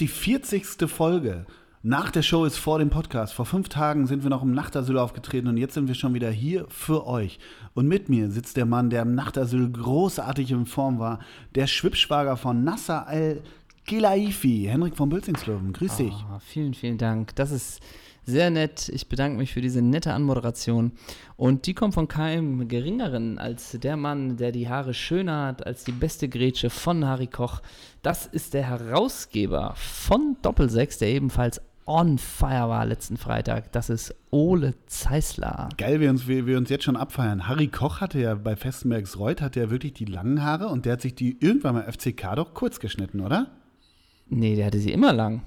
die 40. Folge. Nach der Show ist vor dem Podcast. Vor fünf Tagen sind wir noch im Nachtasyl aufgetreten und jetzt sind wir schon wieder hier für euch. Und mit mir sitzt der Mann, der im Nachtasyl großartig in Form war, der Schwibschwager von Nasser al-Gilaifi, Henrik von Bülzingslöwen. Grüß dich. Oh, vielen, vielen Dank. Das ist sehr nett. Ich bedanke mich für diese nette Anmoderation. Und die kommt von keinem Geringeren als der Mann, der die Haare schöner hat als die beste Grätsche von Harry Koch. Das ist der Herausgeber von Doppelsechs, der ebenfalls on fire war letzten Freitag. Das ist Ole Zeisler. Geil, wie uns, wir, wir uns jetzt schon abfeiern. Harry Koch hatte ja bei Festenbergs Reuth hatte ja wirklich die langen Haare und der hat sich die irgendwann mal FCK doch kurz geschnitten, oder? Nee, der hatte sie immer lang.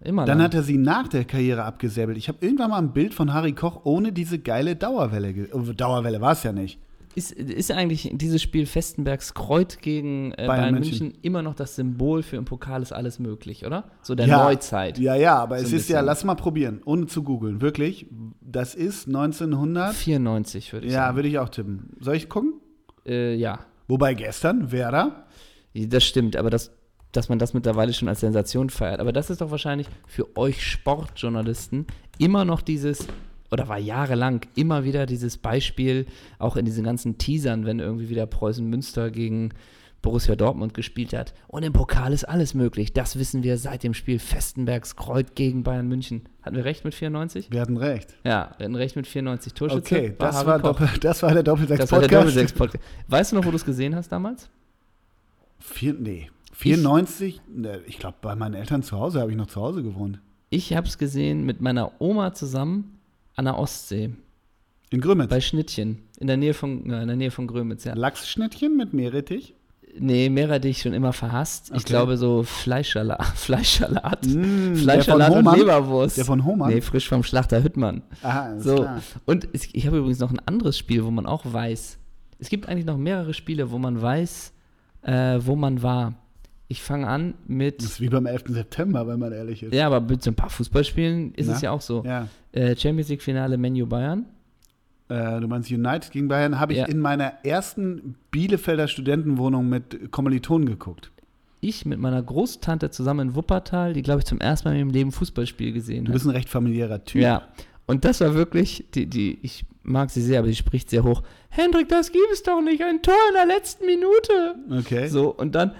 Immer Dann lang. hat er sie nach der Karriere abgesäbelt. Ich habe irgendwann mal ein Bild von Harry Koch ohne diese geile Dauerwelle. Oh, Dauerwelle war es ja nicht. Ist, ist eigentlich dieses Spiel Festenbergs Kreuz gegen äh, Bayern Bayern, München. München. immer noch das Symbol für im Pokal ist alles möglich, oder? So der ja, Neuzeit. Ja, ja, aber So es ist ja, bisschen. lass mal probieren, ohne zu googeln. Wirklich, das ist 1900. 94 würde ich Ja, sagen. würde ich auch tippen. Soll ich gucken? Äh, ja, Wobei gestern, Werder, das stimmt, aber das, dass man das mittlerweile schon als Sensation feiert. Aber das ist doch wahrscheinlich für euch Sportjournalisten immer noch dieses, oder war jahrelang immer wieder dieses Beispiel, auch in diesen ganzen Teasern, wenn irgendwie wieder Preußen Münster gegen Borussia Dortmund gespielt hat. Und im Pokal ist alles möglich. Das wissen wir seit dem Spiel Festenbergs Kreuz gegen Bayern München. Hatten wir recht mit 94? wir hatten recht. Ja, wir hatten recht mit 94 Torschütze. Okay, das war. Doppel, das war der Das war der Doppelsechs-Podcast. Doppelsechs-Podcast. Weißt du noch, wo du es gesehen hast damals? Vier, nee, 94, ne, ich glaube, bei meinen Eltern zu Hause habe ich noch zu Hause gewohnt. Ich habe es gesehen mit meiner Oma zusammen an der Ostsee, In Grömitz. bei Schnittchen, in der Nähe von, ja, in der Nähe von Grömitz, ja. Lachsschnittchen mit Meerrettich. Nee, mehr hatte ich schon immer verhasst. Ich Okay. glaube so Fleischsalat, Fleischsalat, Mm, der Fleischsalat von und Hohmann? Leberwurst. Der von Hohmann? Nee, frisch vom Schlachter Hüttmann. Aha, So, klar. und es, ich habe übrigens noch ein anderes Spiel, wo man auch weiß, es gibt eigentlich noch mehrere Spiele, wo man weiß, äh, wo man war. Ich fange an mit, Das ist wie beim 11. September, wenn man ehrlich ist. ja, aber mit so ein paar Fußballspielen ist Na? es ja auch so. Ja. Äh, Champions League Finale Menu Bayern. Äh, du meinst United gegen Bayern, habe ich Ja. in meiner ersten Bielefelder Studentenwohnung mit Kommilitonen geguckt. Ich mit meiner Großtante zusammen in Wuppertal, die, glaube ich, zum ersten Mal in ihrem Leben Fußballspiel gesehen Du hat. bist ein recht familiärer Typ. Ja. Und das war wirklich, die, die, ich mag sie sehr, aber sie spricht sehr hoch. Hendrik, das gibt es doch nicht, ein Tor in der letzten Minute. Okay. So, und dann,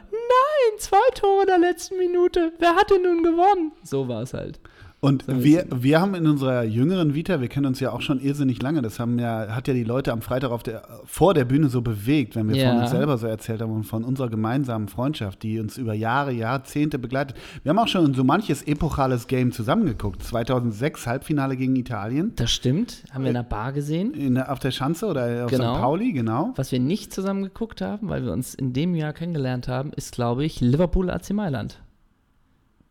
nein, zwei Tore in der letzten Minute. Wer hat denn nun gewonnen? So war es halt. Und wir, wir haben in unserer jüngeren Vita, wir kennen uns ja auch schon irrsinnig lange, das haben ja, hat ja die Leute am Freitag auf der, vor der Bühne so bewegt, wenn wir von Ja. uns selber so erzählt haben und von unserer gemeinsamen Freundschaft, die uns über Jahre, Jahrzehnte begleitet. Wir haben auch schon so manches epochales Game zusammengeguckt. 2006 Halbfinale gegen Italien Das stimmt. Haben wir in der Bar gesehen. in, auf der Schanze oder auf Genau. St. Pauli, genau. Was wir nicht zusammen geguckt haben, weil wir uns in dem Jahr kennengelernt haben, ist, glaube ich, Liverpool AC Mailand.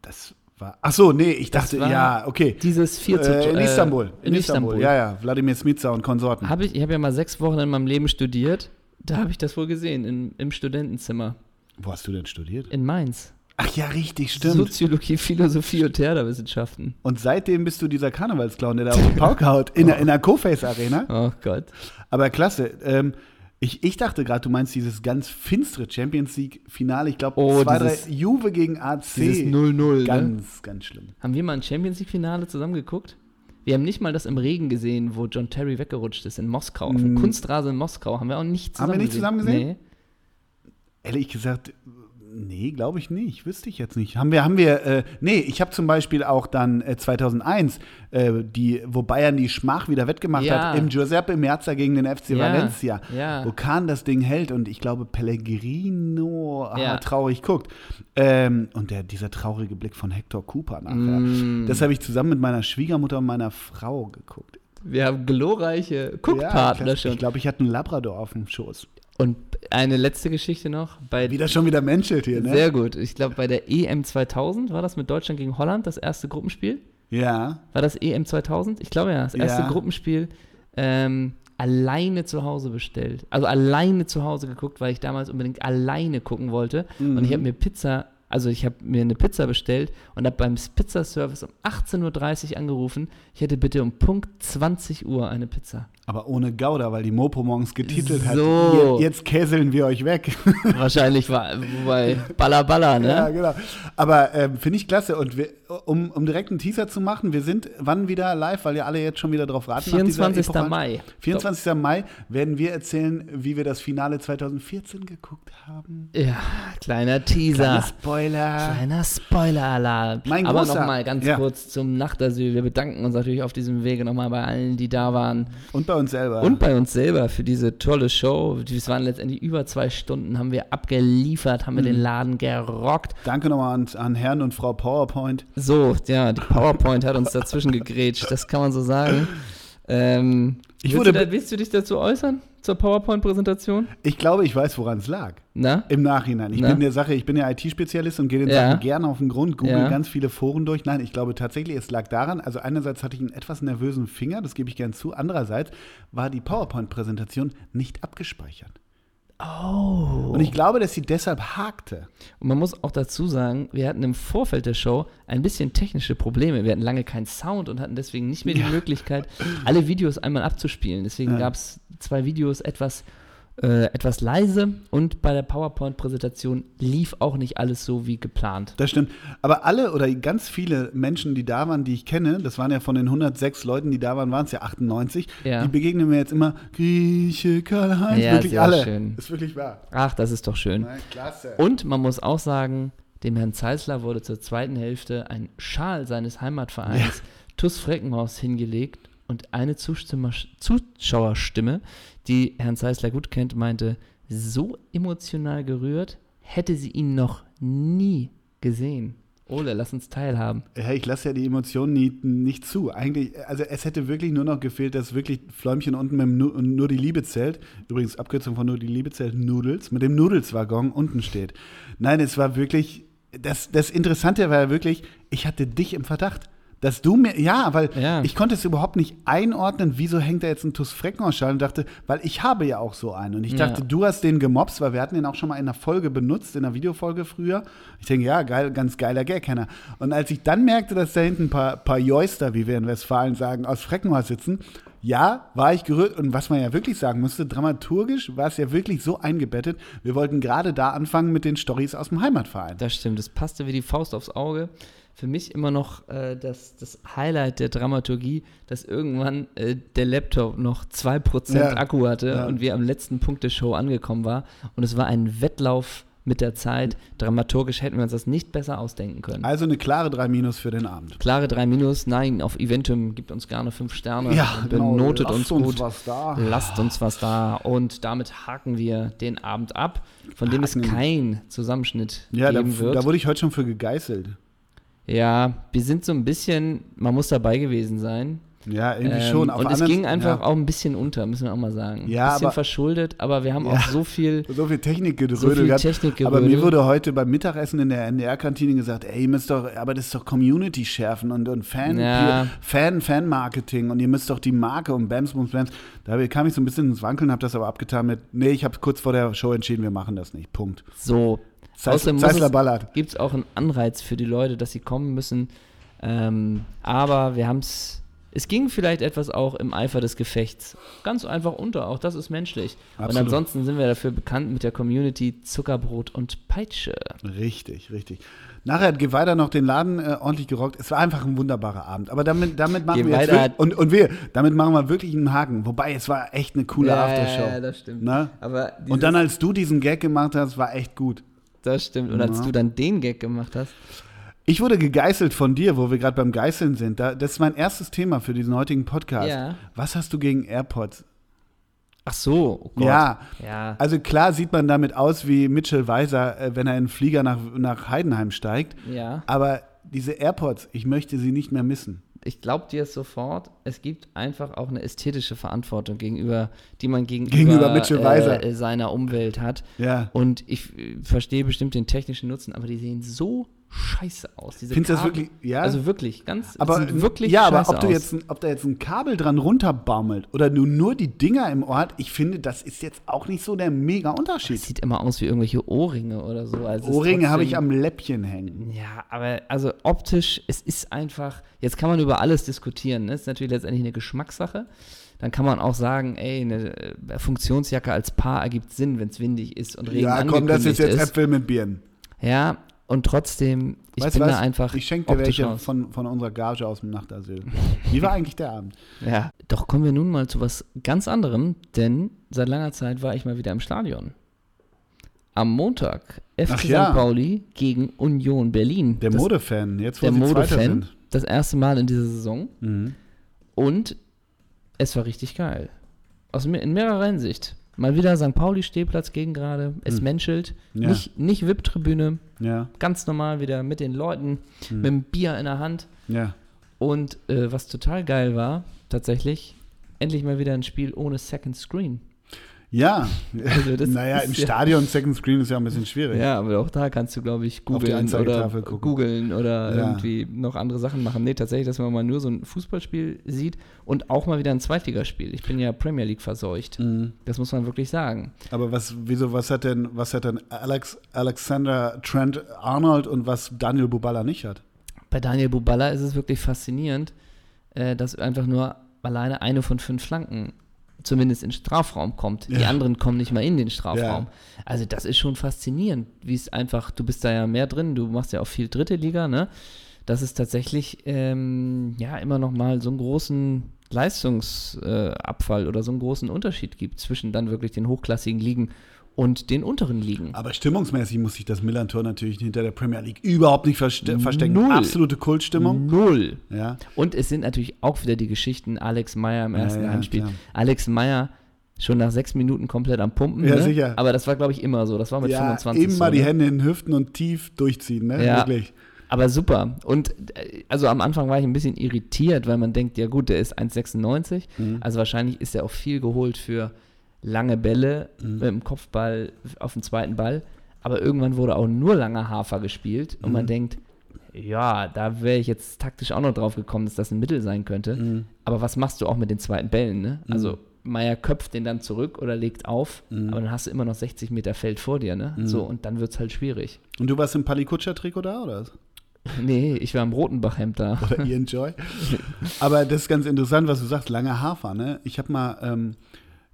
Das war, ach so, nee, ich dachte, ja, okay. Dieses 4 zu Äh, in äh, Istanbul. In, Istanbul. Ja, ja, Wladimir Smica und Konsorten. Hab ich ich habe ja mal sechs Wochen in meinem Leben studiert. Da habe ich das wohl gesehen, in, im Studentenzimmer Wo hast du denn studiert? in Mainz. Ach ja, richtig, stimmt. Soziologie, Philosophie und Theaterwissenschaften. Und seitdem bist du dieser Karnevalsclown, der da auf die Pauke haut, in, der- in der Co-Face-Arena. Oh Gott. Aber klasse. Ähm, ich, ich dachte gerade, du meinst dieses ganz finstere Champions League-Finale. Ich glaube, Oh, zwei, dieses- drei Juve gegen AC. Dieses 0-0. Ne? Ganz, ganz schlimm. Haben wir mal ein Champions League-Finale zusammen geguckt? Wir haben nicht mal das im Regen gesehen, wo John Terry weggerutscht ist in Moskau. Auf dem Mm. Kunstrasen in Moskau haben wir auch nicht Haben zusammen wir nicht gesehen. zusammen gesehen? Nee. Ehrlich gesagt, nee, glaube ich nicht. Wüsste ich jetzt nicht. Haben wir, haben wir, äh, nee, ich habe zum Beispiel auch dann äh, 2001, äh, die, wo Bayern die Schmach wieder wettgemacht Ja. hat, im Giuseppe Merza gegen den FC Ja, Valencia, ja. wo Kahn das Ding hält und ich glaube Pellegrino ah, Ja. traurig guckt. Ähm, und der, dieser traurige Blick von Hector Cooper nachher. Mm. Das habe ich zusammen mit meiner Schwiegermutter und meiner Frau geguckt. Wir haben glorreiche Ja, Guckpartner klasse. schon. Ich glaube, ich hatte einen Labrador auf dem Schoß. Und eine letzte Geschichte noch. Bei Wieder schon wieder menschelt hier, ne? Sehr gut. Ich glaube, bei der EM 2000 war das mit Deutschland gegen Holland das erste Gruppenspiel. ja. War das EM 2000? Ich glaube ja, das erste Ja. Gruppenspiel ähm, alleine zu Hause bestellt. Also alleine zu Hause geguckt, weil ich damals unbedingt alleine gucken wollte. Und ich habe mir Pizza, also ich habe mir eine Pizza bestellt und habe beim Pizzaservice um 18.30 Uhr angerufen, ich hätte bitte um Punkt 20 Uhr eine Pizza. Aber ohne Gouda, weil die Mopo morgens getitelt hat. So. Je- Jetzt käseln wir euch weg. Wahrscheinlich war, wobei, Balla Balla, ne? Ja, genau. Aber ähm, finde ich klasse. Und wir, um, um direkt einen Teaser zu machen, wir sind wann wieder live, weil ihr alle jetzt schon wieder drauf raten. nach dieser 24. epochalen- Mai. 24. Mai werden wir erzählen, wie wir das Finale 2014 geguckt haben. Ja, kleiner Teaser. Kleiner Spoiler. Kleiner Spoiler-Alarm. Mein Aber nochmal ganz Ja. kurz zum Nachtasyl. Wir bedanken uns natürlich auf diesem Wege nochmal bei allen, die da waren. Und bei uns selber. Und bei uns selber für diese tolle Show. Es waren letztendlich über zwei Stunden, haben wir abgeliefert, haben wir Mhm. den Laden gerockt. Danke nochmal an, an Herrn und Frau PowerPoint. So, ja, die PowerPoint hat uns dazwischen gegrätscht, das kann man so sagen. Ähm, Ich willst, wurde du da, be- willst du dich dazu äußern? Zur PowerPoint-Präsentation? Ich glaube, ich weiß, woran es lag. Na? Im Nachhinein. Ich Na? bin der Sache, ich bin ja IT-Spezialist und gehe den Ja. Sachen gerne auf den Grund, google Ja. ganz viele Foren durch. Nein, ich glaube tatsächlich, es lag daran, also einerseits hatte ich einen etwas nervösen Finger, das gebe ich gern zu, andererseits war die PowerPoint-Präsentation nicht abgespeichert. Oh. Und ich glaube, dass sie deshalb hakte. Und man muss auch dazu sagen, wir hatten im Vorfeld der Show ein bisschen technische Probleme. Wir hatten lange keinen Sound und hatten deswegen nicht mehr die Ja. Möglichkeit, alle Videos einmal abzuspielen. Deswegen Ja. gab es zwei Videos etwas, äh, etwas leise und bei der PowerPoint-Präsentation lief auch nicht alles so wie geplant. Das stimmt. Aber alle oder ganz viele Menschen, die da waren, die ich kenne, das waren ja von den 106 Leuten, die da waren, waren es ja 98, Ja. die begegnen mir jetzt immer Grieche, Karl-Heinz, Ja, wirklich alle. schön. Ist wirklich wahr. Ach, das ist doch schön. Na, klasse. Und man muss auch sagen, dem Herrn Zeisler wurde zur zweiten Hälfte ein Schal seines Heimatvereins TuS Freckenhaus hingelegt und eine Zustimmer Zuschauerstimme, die Herrn Zeisler gut kennt, meinte, so emotional gerührt hätte sie ihn noch nie gesehen. Ole, lass uns teilhaben. Ja, ich lasse ja die Emotionen nie, nicht zu. Eigentlich, also es hätte wirklich nur noch gefehlt, dass wirklich Fläumchen unten mit dem nu nur die Liebe zählt, übrigens Abkürzung von nur die Liebe zählt, Nudels, mit dem Nudelswaggon unten steht. Nein, es war wirklich, das, das Interessante war ja wirklich, ich hatte dich im Verdacht. Dass du mir, ja, weil Ja. ich konnte es überhaupt nicht einordnen, wieso hängt da jetzt ein TuS Freckenhaus-Schal und dachte, weil ich habe ja auch so einen. Und ich Ja. dachte, du hast den gemobst, weil wir hatten den auch schon mal in einer Folge benutzt, in einer Videofolge früher. Ich denke, ja, geil, ganz geiler Gag, Henner. Und als ich dann merkte, dass da hinten ein paar, paar Joister, wie wir in Westfalen sagen, aus Freckenhaus sitzen, ja, war ich gerührt. Und was man ja wirklich sagen musste, dramaturgisch war es ja wirklich so eingebettet. Wir wollten gerade da anfangen mit den Stories aus dem Heimatverein. Das stimmt, das passte wie die Faust aufs Auge. Für mich immer noch äh, das, das Highlight der Dramaturgie, dass irgendwann äh, der Laptop noch 2% Ja, Akku hatte ja. und wir am letzten Punkt der Show angekommen war. Und es war ein Wettlauf mit der Zeit. Dramaturgisch hätten wir uns das nicht besser ausdenken können. Also eine klare 3 Minus für den Abend. Klare 3 Minus, nein, auf Eventum gibt uns gerne 5 Sterne. Ja, benotet genau, lasst uns uns gut. was da. Lasst uns was da. Und damit haken wir den Abend ab, von dem es Haken. kein Zusammenschnitt Ja, da, geben wird. da wurde ich heute schon für gegeißelt. Ja, wir sind so ein bisschen, man muss dabei gewesen sein. Ja, irgendwie Ähm, schon. Auf und es ging einfach ja. auch ein bisschen unter, müssen wir auch mal sagen. Ja, ein bisschen aber- verschuldet, aber wir haben Ja. auch so viel, So viel Technik so. Technik Aber mir wurde heute beim Mittagessen in der NDR-Kantine gesagt, ey, ihr müsst doch, aber das ist doch Community schärfen und, und Fan, Ja. Fan, Fan-Marketing und ihr müsst doch die Marke und Bams, Bums, Bams. Da kam ich so ein bisschen ins Wankeln, habe das aber abgetan mit, nee, ich habe kurz vor der Show entschieden, wir machen das nicht. Punkt. so. Außerdem es- ballert. Gibt es auch einen Anreiz für die Leute, dass sie kommen müssen. Ähm, aber wir haben es, es ging vielleicht etwas auch im Eifer des Gefechts ganz einfach unter. Auch das ist menschlich. Und Absolut. ansonsten sind wir dafür bekannt mit der Community Zuckerbrot und Peitsche. Richtig, richtig. Nachher hat Geweida noch den Laden äh, ordentlich gerockt. Es war einfach ein wunderbarer Abend. Aber damit, damit machen wir jetzt und, und wir, damit machen wir wirklich einen Haken. Wobei, es war echt eine coole Aftershow. Ja, das stimmt. Ne? Aber Und dann, als du diesen Gag gemacht hast, war echt gut. Das stimmt. Und als Ja. du dann den Gag gemacht hast, Ich wurde gegeißelt von dir, wo wir gerade beim Geißeln sind. Da, das ist mein erstes Thema für diesen heutigen Podcast. Ja. Was hast du gegen AirPods? ach so, oh Gott. Ja, Ja. also klar sieht man damit aus wie Mitchell Weiser, äh, wenn er in einen Flieger nach, nach Heidenheim steigt. Ja. Aber diese AirPods, ich möchte sie nicht mehr missen. Ich glaube dir sofort, es gibt einfach auch eine ästhetische Verantwortung gegenüber, die man gegenüber, Gegenüber Mitchell Weiser. äh, seiner Umwelt hat. Ja. Und ich äh, verstehe bestimmt den technischen Nutzen, aber die sehen so scheiße aus. Diese Findest du das wirklich- ja? Also wirklich, ganz, Aber wirklich ja, aber ob, du jetzt, ein- ob da jetzt ein Kabel dran runterbaumelt oder du nur die Dinger im Ort, ich finde, das ist jetzt auch nicht so der mega das Unterschied. sieht immer aus wie irgendwelche Ohrringe oder so. Also Ohrringe habe ich am Läppchen hängen. Ja, aber also optisch, es ist einfach, jetzt kann man über alles diskutieren. Ne? Es ist natürlich letztendlich eine Geschmackssache. dann kann man auch sagen, ey, eine äh, Funktionsjacke als Paar ergibt Sinn, wenn es windig ist und Regen Ja, komm, das ist jetzt. Äpfel mit Birnen. Ja, und trotzdem, ich Weißt bin was? da einfach Ich schenke dir welche von, von unserer Gage aus dem Nachtasyl. Wie war eigentlich der Abend? Ja. Doch kommen wir nun mal zu was ganz anderem, denn seit langer Zeit war ich mal wieder im Stadion. Am Montag FC Ach ja. St. Pauli gegen Union Berlin. Der das, Modefan, jetzt wo der Modefan. sind. Das erste Mal in dieser Saison. Mhm. Und es war richtig geil. Aus, in mehrerer Hinsicht. Mal wieder St. Pauli-Stehplatz gegen gerade. Es Hm. menschelt. Ja. Nicht, nicht VIP-Tribüne. Ja, Ganz normal wieder mit den Leuten. Hm. Mit dem Bier in der Hand. ja. Und äh, was total geil war, tatsächlich, endlich mal wieder ein Spiel ohne Second Screen. Ja, Also das naja, im ja- Stadion Second Screen ist ja ein bisschen schwierig. Ja, aber auch da kannst du, glaube ich, googeln oder googeln oder Ja. irgendwie noch andere Sachen machen. Nee, tatsächlich, dass man mal nur so ein Fußballspiel sieht und auch mal wieder ein Zweitligaspiel. Ich bin ja Premier League verseucht. Mhm. Das muss man wirklich sagen. Aber was, wieso, was hat denn, was hat denn Alex, Alexander Trent Arnold und was Daniel Bubala nicht hat? Bei Daniel Buballa ist es wirklich faszinierend, äh, dass einfach nur alleine eine von fünf Flanken zumindest in den Strafraum kommt. Die Ja. anderen kommen nicht mal in den Strafraum. Ja. Also das ist schon faszinierend, wie es einfach, du bist da ja mehr drin, du machst ja auch viel dritte Liga, ne? Dass es tatsächlich ähm, ja immer noch mal so einen großen Leistungsabfall äh, oder so einen großen Unterschied gibt zwischen dann wirklich den hochklassigen Ligen und den unteren Ligen. Aber stimmungsmäßig muss sich das Millantor natürlich hinter der Premier League überhaupt nicht verste verstecken. Null. Absolute Kultstimmung. Null. Ja. Und es sind natürlich auch wieder die Geschichten Alex Meyer im ersten ja, Heimspiel. klar. Alex Meyer schon nach sechs Minuten komplett am Pumpen. Ja, ne? sicher. Aber das war, glaube ich, immer so. Das war mit ja, 25 eben mal so, die ne? Hände in den Hüften und tief durchziehen, ne? Ja. Wirklich. Aber super. Und äh, also am Anfang war ich ein bisschen irritiert, weil man denkt, ja gut, der ist 1,96. Mhm. Also wahrscheinlich ist er auch viel geholt für lange Bälle Mhm. mit dem Kopfball auf den zweiten Ball. Aber irgendwann wurde auch nur langer Hafer gespielt und man Mhm. denkt, ja, da wäre ich jetzt taktisch auch noch drauf gekommen, dass das ein Mittel sein könnte. Mhm. Aber was machst du auch mit den zweiten Bällen? Ne? Also Meier köpft den dann zurück oder legt auf, Mhm. aber dann hast du immer noch 60 Meter Feld vor dir. Ne? So, und dann wird es halt schwierig. Und du warst im Palikutscher-Trikot da, oder? Nee, ich war im Rotenbach-Hemd da. Oder Ian Joy. Aber das ist ganz interessant, was du sagst, lange Hafer, ne? Ich habe mal, ähm,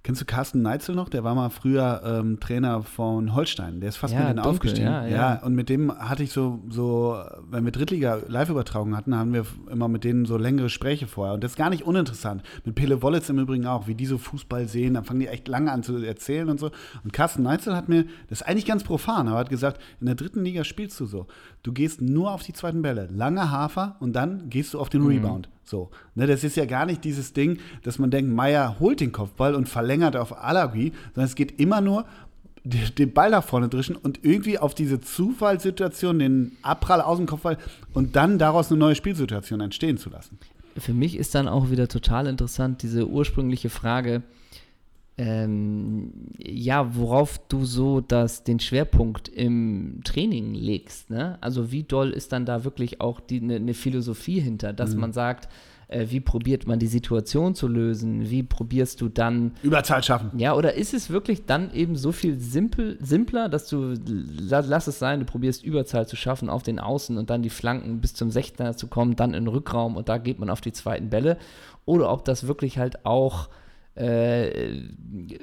kennst du Carsten Neitzel noch? Der war mal früher ähm, Trainer von Holstein. Der ist fast Ja, mit denen dunkel, aufgestiegen. ja, ja. und mit dem hatte ich so, so, wenn wir Drittliga-Live-Übertragung hatten, haben wir immer mit denen so längere Gespräche vorher. Und das ist gar nicht uninteressant. Mit Pele Wollitz im Übrigen auch, wie die so Fußball sehen. Dann fangen die echt lange an zu erzählen und so. Und Carsten Neitzel hat mir, das ist eigentlich ganz profan, aber hat gesagt, in der dritten Liga spielst du so. Du gehst nur auf die zweiten Bälle. Lange Hafer und dann gehst du auf den Rebound. So. Ne, das ist ja gar nicht dieses Ding, dass man denkt, Meier holt den Kopfball und verlängert auf Alagui, sondern es geht immer nur den den Ball nach vorne drischen und irgendwie auf diese Zufallssituation, den Abprall aus dem Kopfball und dann daraus eine neue Spielsituation entstehen zu lassen. Für mich ist dann auch wieder total interessant diese ursprüngliche Frage, ähm, ja, worauf du so das, den Schwerpunkt im Training legst. Ne? Also wie doll ist dann da wirklich auch eine ne Philosophie hinter, dass man sagt, äh, wie probiert man die Situation zu lösen, wie probierst du dann Überzahl schaffen. ja, oder ist es wirklich dann eben so viel simpel, simpler, dass du, la- lass es sein, du probierst Überzahl zu schaffen auf den Außen und dann die Flanken bis zum 16er zu kommen, dann in den Rückraum und da geht man auf die zweiten Bälle? Oder ob das wirklich halt auch äh,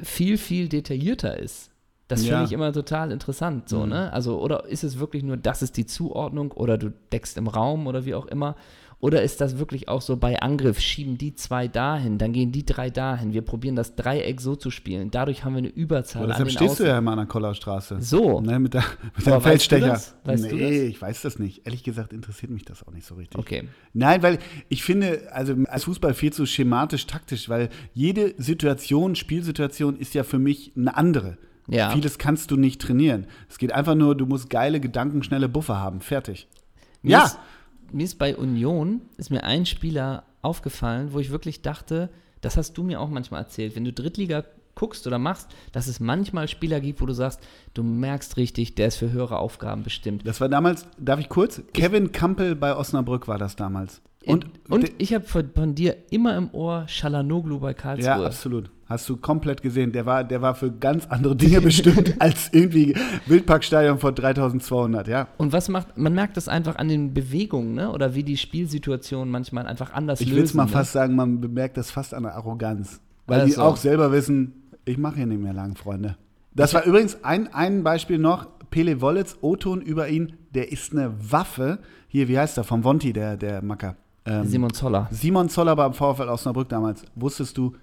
viel, viel detaillierter ist? Das Ja. finde ich immer total interessant, so, Mhm. ne? Also, oder ist es wirklich nur, das ist die Zuordnung oder du deckst im Raum oder wie auch immer? Oder ist das wirklich auch so bei Angriff, schieben die zwei dahin, dann gehen die drei dahin, wir probieren das Dreieck so zu spielen, dadurch haben wir eine Überzahl Aber an deshalb stehst Außen. du ja immer an der Kollerstraße. So, Ne, mit, der, mit deinem weißt du Feldstecher. das? Weißt du nee, das? ich weiß das nicht. Ehrlich gesagt interessiert mich das auch nicht so richtig. okay. Nein, weil ich finde, also als Fußball viel zu schematisch, taktisch, weil jede Situation, Spielsituation ist ja für mich eine andere. Ja. Vieles kannst du nicht trainieren. Es geht einfach nur, du musst geile, gedankenschnelle Buffer haben. Fertig. Mir ja. Ist, mir ist bei Union, ist mir ein Spieler aufgefallen, wo ich wirklich dachte, das hast du mir auch manchmal erzählt, wenn du Drittliga guckst oder machst, dass es manchmal Spieler gibt, wo du sagst, du merkst richtig, der ist für höhere Aufgaben bestimmt. Das war damals, darf ich kurz? Kevin Kampel bei Osnabrück war das damals. Und, und ich habe von, von dir immer im Ohr Schalanoglu bei Karlsruhe. ja, absolut. Hast du komplett gesehen. Der war, der war für ganz andere Dinge bestimmt als irgendwie Wildparkstadion vor 3200, ja. Und was macht, man merkt das einfach an den Bewegungen, ne? Oder wie die Spielsituationen manchmal einfach anders Ich lösen. will es mal ne? fast sagen, man bemerkt das fast an der Arroganz. Weil die Also. auch selber wissen, ich mache hier nicht mehr lang, Freunde. Das war übrigens ein, ein Beispiel noch. Pele Wollitz, O-Ton über ihn, der ist eine Waffe. Hier, wie heißt er? Vom Vonti, der, der Macker. Ähm, Simon Zoller. Simon Zoller beim VfL Osnabrück damals. Wusstest du,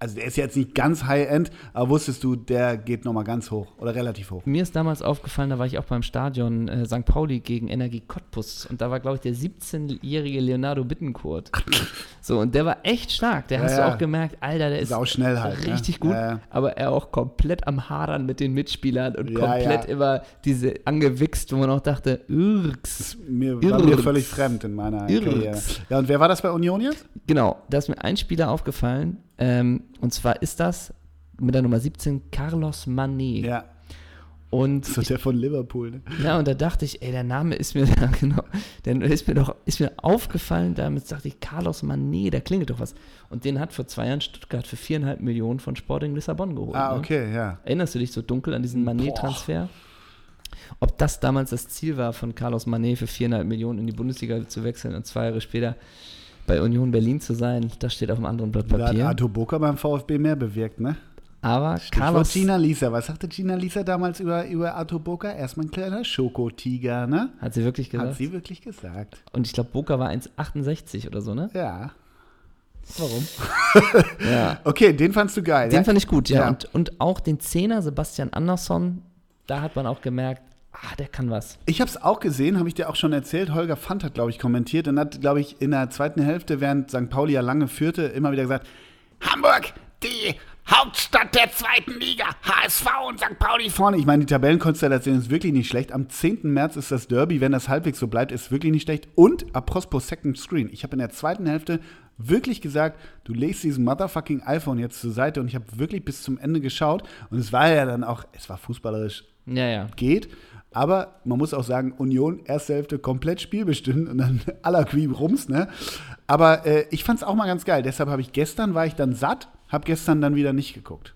also der ist jetzt nicht ganz High-End, aber wusstest du, der geht nochmal ganz hoch oder relativ hoch. Mir ist damals aufgefallen, da war ich auch beim Stadion äh, St. Pauli gegen Energie Cottbus und da war, glaube ich, der 17-jährige Leonardo Bittencourt. so, und der war echt stark. Der Ja, hast ja. du auch gemerkt, Alter, der ist Sau schnell halt. ne? richtig gut, Ja, aber er auch komplett am Hadern mit den Mitspielern und komplett immer diese angewichst, wo man auch dachte, Irks. Mir, war mir Irks. völlig fremd in meiner Irks. Karriere. Ja, und wer war das bei Union jetzt? Genau, da ist mir ein Spieler aufgefallen, ähm, und zwar ist das mit der Nummer 17 Carlos Manet. Ja, Und so der von Liverpool. Ne? Ja, und da dachte ich, ey, der Name ist mir, genau, der ist mir doch, ist mir aufgefallen, damit dachte ich, Carlos Manet, da klingelt doch was. Und den hat vor zwei Jahren Stuttgart für viereinhalb Millionen von Sporting Lissabon geholt. Ah, ne? okay, ja. Erinnerst du dich so dunkel an diesen Manet-Transfer? Ob das damals das Ziel war, von Carlos Manet für viereinhalb Millionen in die Bundesliga zu wechseln und zwei Jahre später bei Union Berlin zu sein, das steht auf einem anderen Blatt Da hat Papier. Arthur Boca beim VfB mehr bewirkt, ne? Aber Stichwort Carlos, Gina Lisa. Was sagte Gina Lisa damals über, über Arthur Boca? Erstmal ein kleiner Schokotiger, ne? hat sie wirklich gesagt. Hat sie wirklich gesagt. und ich glaube, Boca war 1,68 oder so, ne? Ja. Warum? ja. Okay, den fandst du geil. Den ja? fand ich gut, ja. Ja. Und, und auch den Zehner, Sebastian Andersson, da hat man auch gemerkt, ah, der kann was. Ich habe es auch gesehen, habe ich dir auch schon erzählt. Holger Fand hat, glaube ich, kommentiert und hat, glaube ich, in der zweiten Hälfte, während St. Pauli ja lange führte, immer wieder gesagt: Hamburg, die Hauptstadt der zweiten Liga, HSV und St. Pauli vorne. Ich meine, die Tabellenkonstellation ist wirklich nicht schlecht. Am 10. März ist das Derby, wenn das halbwegs so bleibt, ist wirklich nicht schlecht. Und apropos Second Screen, ich habe in der zweiten Hälfte wirklich gesagt, du legst diesen motherfucking iPhone jetzt zur Seite und ich habe wirklich bis zum Ende geschaut und es war ja dann auch, es war fußballerisch Ja, ja. geht. Aber man muss auch sagen, Union, erste Hälfte komplett spielbestimmt und dann aller Queen rums, ne? Aber äh, ich fand es auch mal ganz geil. Deshalb habe ich gestern, war ich dann satt, habe gestern dann wieder nicht geguckt.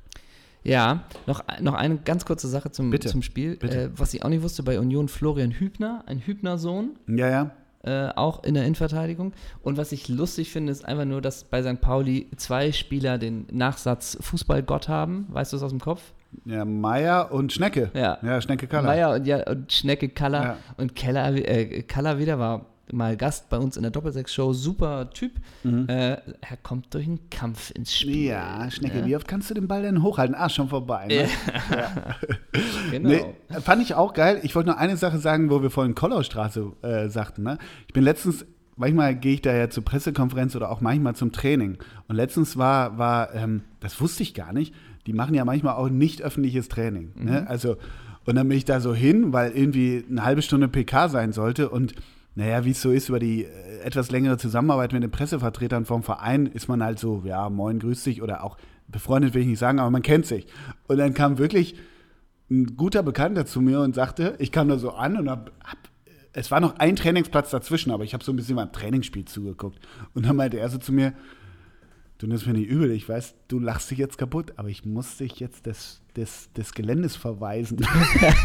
Ja, noch, noch eine ganz kurze Sache zum, Bitte, zum Spiel. Äh, was ich auch nicht wusste, bei Union Florian Hübner, ein Hübner-Sohn, Ja, ja. äh, auch in der Innenverteidigung. Und was ich lustig finde, ist einfach nur, dass bei St. Pauli zwei Spieler den Nachsatz Fußballgott haben. Weißt du es aus dem Kopf? Ja, Meier und Schnecke. Ja. Ja, Schnecke Kaller. Meier und, ja, und Schnecke Kaller. Ja. Und Keller, äh, Kaller wieder war mal Gast bei uns in der Doppelsechs-Show. Super Typ. Äh, er kommt durch einen Kampf ins Spiel. Mhm. Ja, Schnecke, Ja. wie oft kannst du den Ball denn hochhalten? Ah, schon vorbei. Ne? Genau. Nee, fand ich auch geil. Ich wollte noch eine Sache sagen, wo wir vorhin Kollaustraße äh, sagten. Ne? Ich bin letztens, manchmal gehe ich da ja zur Pressekonferenz oder auch manchmal zum Training. Und letztens war, war ähm, das wusste ich gar nicht, die machen ja manchmal auch nicht öffentliches Training. Ne? Also, und dann bin ich da so hin, weil irgendwie eine halbe Stunde PK sein sollte und naja, wie es so ist, über die äh, etwas längere Zusammenarbeit mit den Pressevertretern vom Verein ist man halt so, ja, moin, grüß dich oder auch befreundet will ich nicht sagen, aber man kennt sich. Und dann kam wirklich ein guter Bekannter zu mir und sagte, ich kam da so an und hab, hab es war noch ein Trainingsplatz dazwischen, aber ich habe so ein bisschen beim Trainingsspiel zugeguckt. Und dann meinte er so zu mir, du nimmst mir nicht übel, ich weiß, du lachst dich jetzt kaputt, aber ich muss dich jetzt des, des, des Geländes verweisen.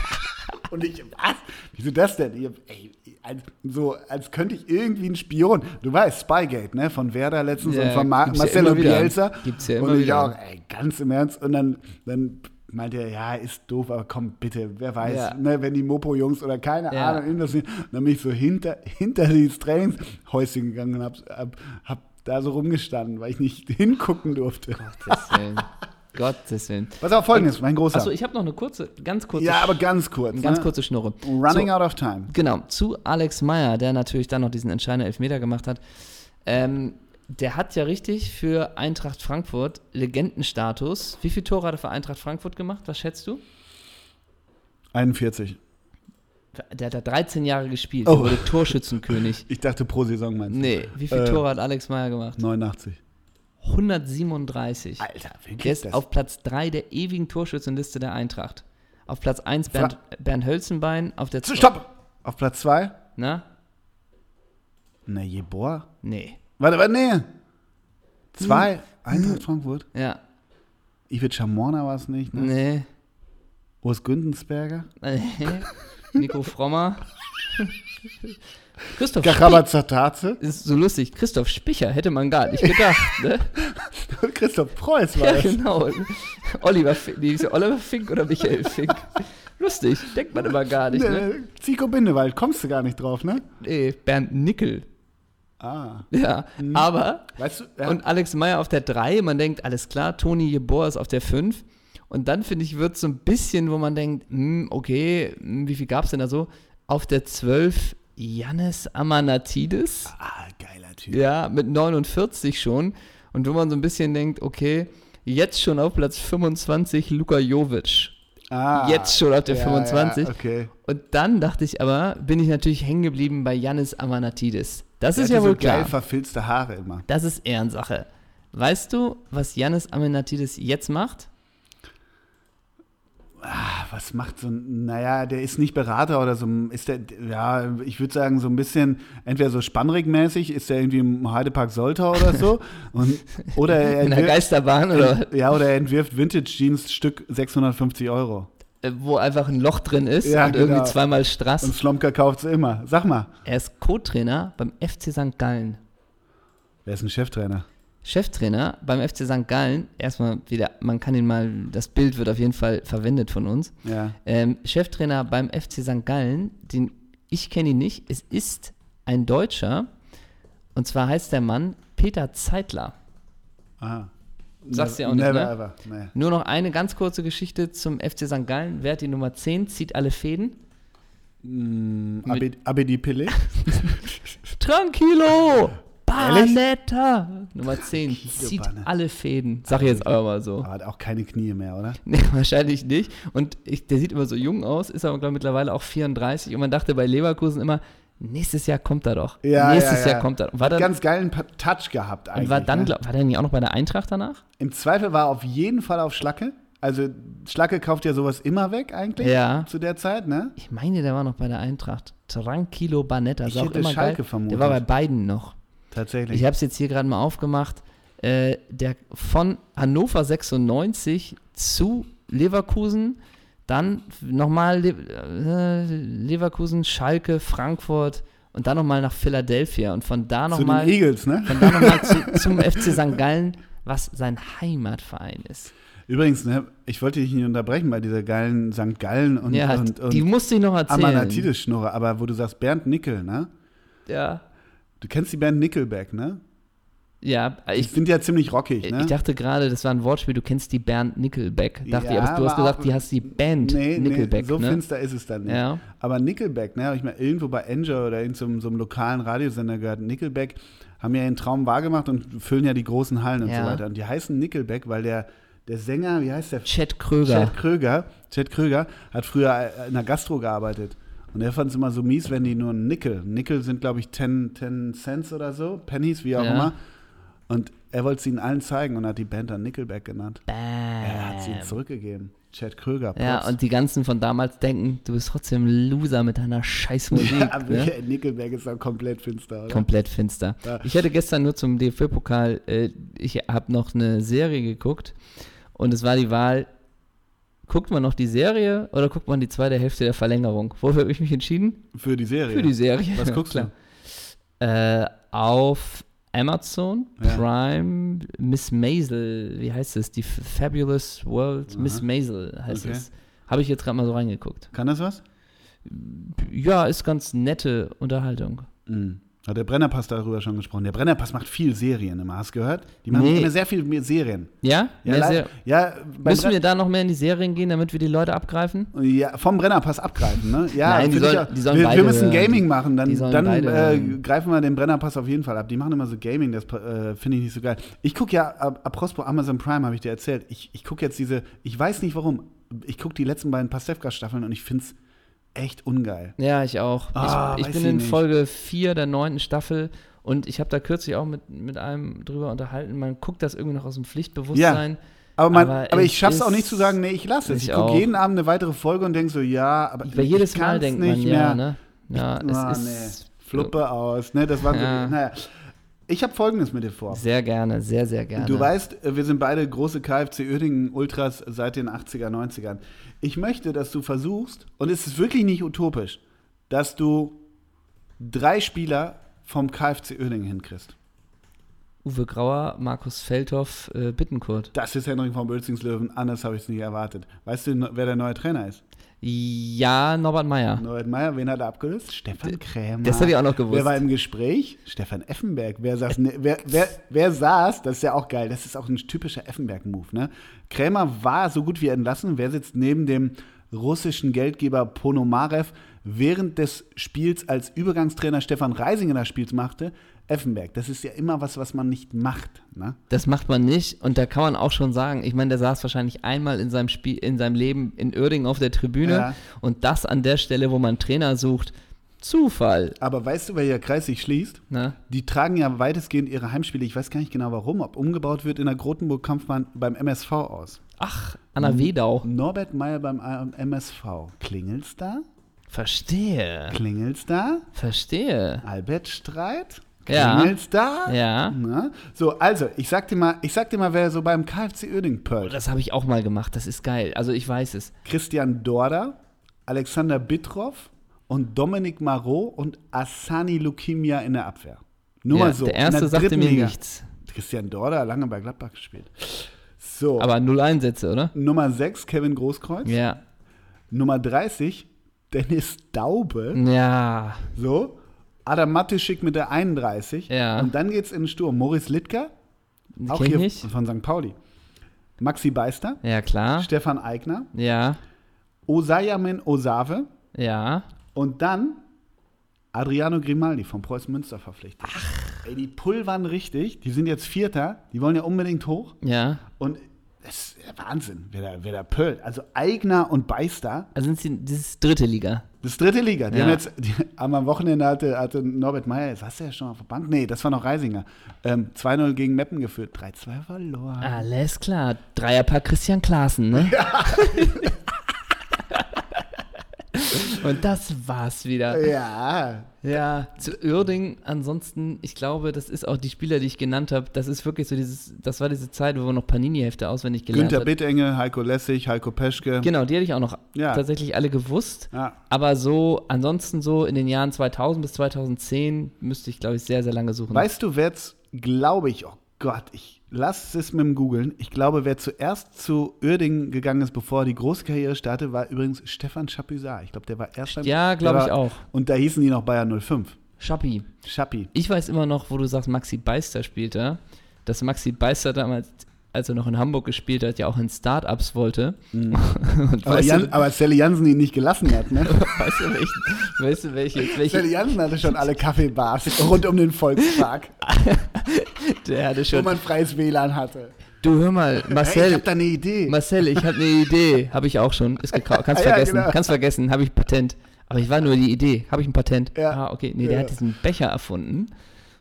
und ich, was? Wieso das denn? Ich, ey, als, so, als könnte ich irgendwie ein Spion. Du weißt, Spygate, ne? Von Werder letztens Ja, und von Ma gibt's ja Marcelo wieder. Bielsa. Gibt's ja und immer ich wieder. auch, ey, ganz im Ernst. Und dann, dann meinte er, ja, ist doof, aber komm, bitte, wer weiß, Ja. ne, wenn die Mopo-Jungs oder keine Ja. Ahnung, irgendwas sind. dann bin ich so hinter, hinter dieses Trainingshäuschen gegangen und hab, hab, hab da so rumgestanden, weil ich nicht hingucken durfte. Gottes Willen. Gottes Willen. Was aber folgendes, mein großer. Achso, ich habe noch eine kurze, ganz kurze, ja, aber ganz kurz. ganz ne? kurze Schnurre. Running so, out of time. Genau, zu Alex Meyer, der natürlich dann noch diesen entscheidenden Elfmeter gemacht hat. Ähm, der hat ja richtig für Eintracht Frankfurt Legendenstatus. Wie viele Tore hat er für Eintracht Frankfurt gemacht? Was schätzt du? 41. Der hat da 13 Jahre gespielt. Oh. Der wurde Torschützenkönig. Ich dachte pro Saison meinst du? Nee, wie viele Äh, Tore hat Alex Meyer gemacht? 89. 137. Alter, wie Der ist auf Platz 3 der ewigen Torschützenliste der Eintracht. Auf Platz 1 Fra- Bernd, Bernd Hölzenbein, auf der Stopp! Auf Platz 2? Na? Na, Jeboa? Nee. Warte, warte, nee. Zwei? Eintracht Frankfurt? Ja. Ivic Schamorna war es nicht, ne? Nee. Urs Gündensberger? Nee. Nico Frommer. Christoph Spicher. Ist so lustig. Christoph Spicher hätte man gar nicht gedacht, ne? Christoph Preuß war Ja, das. genau. Oliver Fink, nee, ist ja Oliver Fink oder Michael Fink. Lustig, denkt man immer gar nicht, ne? Äh, Zico Bindewald, kommst du gar nicht drauf, ne? Nee, Bernd Nickel. Ah. Ja, aber Weißt du, ja, und Alex Meyer auf der 3, man denkt, alles klar, Toni Jeboer ist auf der 5. Und dann, finde ich, wird es so ein bisschen, wo man denkt, hm, okay, hm, wie viel gab es denn da so? Auf der 12 Jannis Amanatidis. ah, geiler Typ. Ja, mit 49 schon. Und wo man so ein bisschen denkt, okay, jetzt schon auf Platz 25 Luka Jovic. Ah, Jetzt schon auf der ja, 25. Ja, okay. Und dann dachte ich aber, bin ich natürlich hängen geblieben bei Jannis Amanatidis. Das Der ist ja wohl so geil klar. verfilzte Haare immer. Das ist Ehrensache. Weißt du, was Jannis Amanatidis jetzt macht? Ah, was macht so ein, naja, der ist nicht Berater oder so, ist der, ja, ich würde sagen, so ein bisschen, entweder so Spannrig-mäßig, ist der irgendwie im Heidepark Soltau oder so, und, oder er In der entwirft, Geisterbahn oder ja, oder er entwirft Vintage-Jeans Stück 650 Euro. äh, wo einfach ein Loch drin ist Ja, und irgendwie genau. zweimal Und Strass. Slomka kauft sie immer. Sag mal, Er ist Co-Trainer beim FC St. Gallen. wer ist ein Cheftrainer? Cheftrainer beim FC St. Gallen, erstmal wieder, man kann ihn mal, das Bild wird auf jeden Fall verwendet von uns. Ja. Ähm, Cheftrainer beim FC St. Gallen, den, ich kenne ihn nicht, es ist ein Deutscher und zwar heißt der Mann Peter Zeitler. Aha. Sagst du ja auch nicht, Never ne? ever. Nee. Nur noch eine ganz kurze Geschichte zum FC St. Gallen. Wer hat die Nummer 10, zieht alle Fäden? Mm, Abedi, Pille? Tranquilo! Banetta! Nummer 10, zieht Banetta. alle Fäden. Sag ich jetzt aber mal so. Aber hat auch keine Knie mehr, oder? Nee, wahrscheinlich nicht. Und ich, der sieht immer so jung aus, ist aber, glaube ich, mittlerweile auch 34. Und man dachte bei Leverkusen immer, nächstes Jahr kommt er doch. Ja, nächstes ja, ja. Jahr kommt er. War dann, Ganz geilen Touch gehabt eigentlich. und war dann, ne? glaub, war der nicht auch noch bei der Eintracht danach? Im Zweifel war er auf jeden Fall auf Schlacke. Also Schlacke kauft ja sowas immer weg eigentlich Ja. zu der Zeit, ne? Ich meine, der war noch bei der Eintracht. Tranquilo Banetta. Ich auch immer Schalke geil. vermutet. Der war bei beiden noch. Tatsächlich. Ich habe es jetzt hier gerade mal aufgemacht. Äh, der von Hannover 96 zu Leverkusen, dann nochmal Le äh, Leverkusen, Schalke, Frankfurt und dann nochmal nach Philadelphia und von da zu den nochmal Eagles, ne? von da nochmal zu, zum FC St. Gallen, was sein Heimatverein ist. Übrigens, ne, ich wollte dich nicht unterbrechen bei dieser geilen St. Gallen und, ja, und, und die musste ich noch erzählen. Amanatidis-Schnurre, aber wo du sagst Bernd Nickel, ne? Ja, Du kennst die Band Nickelback, ne? ja ich, sind ja ziemlich rockig, ne? ich dachte gerade, das war ein Wortspiel, du kennst die Band Nickelback. Dachte Ja, ich, aber du hast gesagt, die hast die Band nee, Nickelback. nee, so ne? finster ist es dann nicht. Ja. Aber Nickelback, ne, habe ich mal irgendwo bei Angel oder in so, einem- so einem lokalen Radiosender gehört. Nickelback haben ja ihren Traum wahrgemacht und füllen ja die großen Hallen und Ja. so weiter. Und die heißen Nickelback, weil der, der Sänger, wie heißt der? Chad Kröger. Chad Kröger, Chad Kröger hat früher in der Gastro gearbeitet. Und er fand es immer so mies, wenn die nur einen Nickel, Nickel sind glaube ich 10, 10 Cents oder so, Pennies, wie auch Ja. immer. Und er wollte es ihnen allen zeigen und hat die Band dann Nickelback genannt. Bam. Er hat sie zurückgegeben. Chad Kröger, Props. Ja, und die ganzen von damals denken, du bist trotzdem ein Loser mit deiner scheiß Musik. Ja, ne? Nickelback ist auch komplett finster, oder? Komplett finster. Ja. Ich hatte gestern nur zum DFB-Pokal, äh, ich habe noch eine Serie geguckt und es war die Wahl, guckt man noch die Serie oder guckt man die zweite Hälfte der Verlängerung? Wofür habe ich mich entschieden? Für die Serie. Für die Serie. Was guckst Klar. Äh, auf Amazon, Ja. Prime, Miss Maisel, wie heißt es? Die Fabulous World, Aha. Miss Maisel heißt Okay. es. Habe ich jetzt gerade mal so reingeguckt. Kann das was? Ja, ist ganz nette Unterhaltung. Mhm. Hat der Brennerpass darüber schon gesprochen. Der Brennerpass macht viel Serien immer, hast du gehört? Die machen Nee. immer sehr viel mehr Serien. Ja? Ja, Mehr Ser- ja, Müssen Bren- wir da noch mehr in die Serien gehen, damit wir die Leute abgreifen? ja, vom Brennerpass abgreifen, ne? Ja, Nein, die sollen- auch. die sollen wir, beide wir müssen hören. Gaming machen, dann, dann äh, greifen wir den Brennerpass auf jeden Fall ab. Die machen immer so Gaming, das äh, finde ich nicht so geil. Ich gucke ja, apropos Amazon Prime, habe ich dir erzählt, ich, ich gucke jetzt diese, ich weiß nicht warum, ich gucke die letzten beiden Pastewka-Staffeln und ich finde es echt ungeil. Ja, ich auch. Ah, ich ich bin ich in nicht. Folge 4 der neunten Staffel und ich habe da kürzlich auch mit, mit einem drüber unterhalten. Man guckt das irgendwie noch aus dem Pflichtbewusstsein. Aber, man, Aber aber, es ich schaff's auch nicht zu sagen, nee, ich lasse es. Ich Ich gucke jeden Abend eine weitere Folge und denke so, ja, aber Weil jedes ich Mal denkt man, nicht ja, mehr. ne? Ja, Ich- ah, es nee, ist Fluppe aus, ne? Das war Ja. so, naja. Ich habe Folgendes mit dir vor. sehr gerne, sehr, sehr gerne. Du weißt, äh, wir sind beide große KFC Uerdingen Ultras seit den 80er, 90ern. Ich möchte, dass du versuchst, und es ist wirklich nicht utopisch, dass du drei Spieler vom KFC Uerdingen hinkriegst. Uwe Grauer, Markus Feldhoff, äh, Bittenkurt. Das ist Henrik von Bölzingslöwen. Anders habe ich es nicht erwartet. Weißt du, wer der neue Trainer ist? Ja, Norbert Meyer. Norbert Meyer, wen hat er abgelöst? Stefan Krämer. Das habe ich auch noch gewusst. Wer war im Gespräch? Stefan Effenberg. Wer saß, ne, wer, wer, wer saß? Das ist ja auch geil. Das ist auch ein typischer Effenberg-Move. Ne? Krämer war so gut wie entlassen. Wer sitzt neben dem russischen Geldgeber Ponomarev während des Spiels als Übergangstrainer Stefan Reisinger das Spiel machte? Effenberg. Das ist ja immer was, was man nicht macht. Ne? Das macht man nicht und da kann man auch schon sagen, ich meine, der saß wahrscheinlich einmal in seinem Spiel, in seinem Leben in Uerdingen auf der Tribüne Ja. und das an der Stelle, wo man Trainer sucht, Zufall. Aber weißt du, welcher Kreis sich schließt? Ne? Die tragen ja weitestgehend ihre Heimspiele, ich weiß gar nicht genau warum, ob umgebaut wird in der Grotenburg-Kampfbahn beim MSV aus. Ach, Anna Wedau. Norbert Meyer beim MSV. Klingelt's da? Verstehe. Klingelt's da? Verstehe. Albert Streit? Ja. Klingelt's da? Ja. Na? So, also, ich sag dir mal, ich sag dir mal, wer so beim KfC Uerdingen pölt. Das habe ich auch mal gemacht. Das ist geil. Also ich weiß es. Christian Dorda, Alexander Bittroff und Dominik Marot und Asani Lukimia in der Abwehr. Nur ja, mal so. der erste sagte dritten mir Liga. nichts. Christian Dorda, lange bei Gladbach gespielt. So, Aber null Einsätze, oder? Nummer 6, Kevin Großkreuz. Ja. Nummer 30, Dennis Daube. Ja. So. Adam Matischik mit der 31. Ja. Und dann geht's in den Sturm. Moritz Littker, auch ich hier nicht. von St. Pauli. Maxi Beister, Ja, klar. Stefan Eigner, Ja. Osayamin Osave Ja. und dann Adriano Grimaldi von Preußen Münster verpflichtet. Ey, die pulvern richtig. Die sind jetzt Vierter. Die wollen ja unbedingt hoch. Ja. Und es ist Wahnsinn, wer da, wer da pölt. Also Eigner und Beister, Also sind sie, das ist dritte Liga. Das ist dritte Liga. Die Ja. haben jetzt, die, am Wochenende hatte, hatte Norbert Meyer, das hast du ja schon auf der Bank? Nee, das war noch Reisinger. Ähm, 2-0 gegen Meppen geführt, 3-2 verloren. Alles klar. Dreierpack Christian Klaassen, ne? Und das war's wieder. Ja, Ja, zu Uerding, ansonsten, ich glaube, das ist auch die Spieler, die ich genannt habe, das ist wirklich so dieses, das war diese Zeit, wo wir noch Panini-Hefte auswendig gelernt haben. Bittenge, Heiko Lessig, Heiko Peschke. Genau, die hätte ich auch noch Ja. tatsächlich alle gewusst. Ja. Aber so, ansonsten so in den Jahren 2000 bis 2010 müsste ich, glaube ich, sehr, sehr lange suchen. Weißt du, wer jetzt, glaube ich, oh Gott, ich lass es mit dem Googeln. Ich glaube, wer zuerst zu Uerdingen gegangen ist, bevor er die große Karriere startete, war übrigens Stefan Chapuisat. Ich glaube, der war erst Ja, glaube ich auch. Und da hießen die noch Bayern 05. Schappi. Schappi. Ich weiß immer noch, wo du sagst, Maxi Beister spielt da, dass Maxi Beister damals, als er noch in Hamburg gespielt hat, ja auch in Startups wollte. Mhm. Aber, Jan, du, aber Sally Jansen ihn nicht gelassen hat, ne? weißt du, welchen, weißt du, welche, Sally welche, Jansen hatte schon alle Kaffeebars rund um den Volkspark, der hatte wo schon. man freies WLAN hatte. Du hör mal, Hey, ich Marcel, hab da eine Idee. Marcel, ich habe eine Idee. Habe ich auch schon. Ist gekauft. Kannst Ja, vergessen. genau. Kannst vergessen. Habe ich Patent. Aber ich war nur die Idee. Habe ich ein Patent? Ja. Ah, okay. Nee, der Ja. hat diesen Becher erfunden,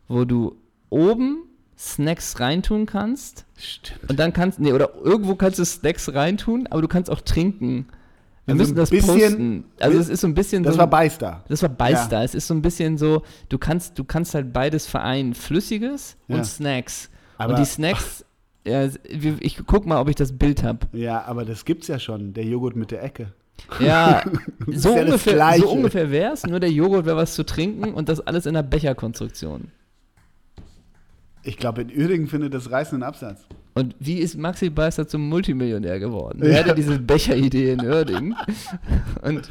wo du oben Snacks reintun kannst Stimmt. und dann kannst, nee, oder irgendwo kannst du Snacks reintun, aber du kannst auch trinken. Wir Also müssen das bisschen- posten. Also es ist so ein bisschen Das so. war Beister. das war Beister. Es ist so ein bisschen so, du kannst, du kannst halt beides vereinen, Flüssiges Ja. und Snacks. Aber- und die Snacks, ja, ich guck mal, ob ich das Bild habe. Ja, aber das gibt's ja schon, der Joghurt mit der Ecke. Ja, so ja ungefähr, so ungefähr wäre es, nur der Joghurt wäre was zu trinken und das alles in einer Becherkonstruktion. Ich glaube, in Uerdingen findet das reißenden Absatz. Und wie ist Maxi Beister zum Multimillionär geworden? Er Ja. hatte diese Becheridee in Uerdingen und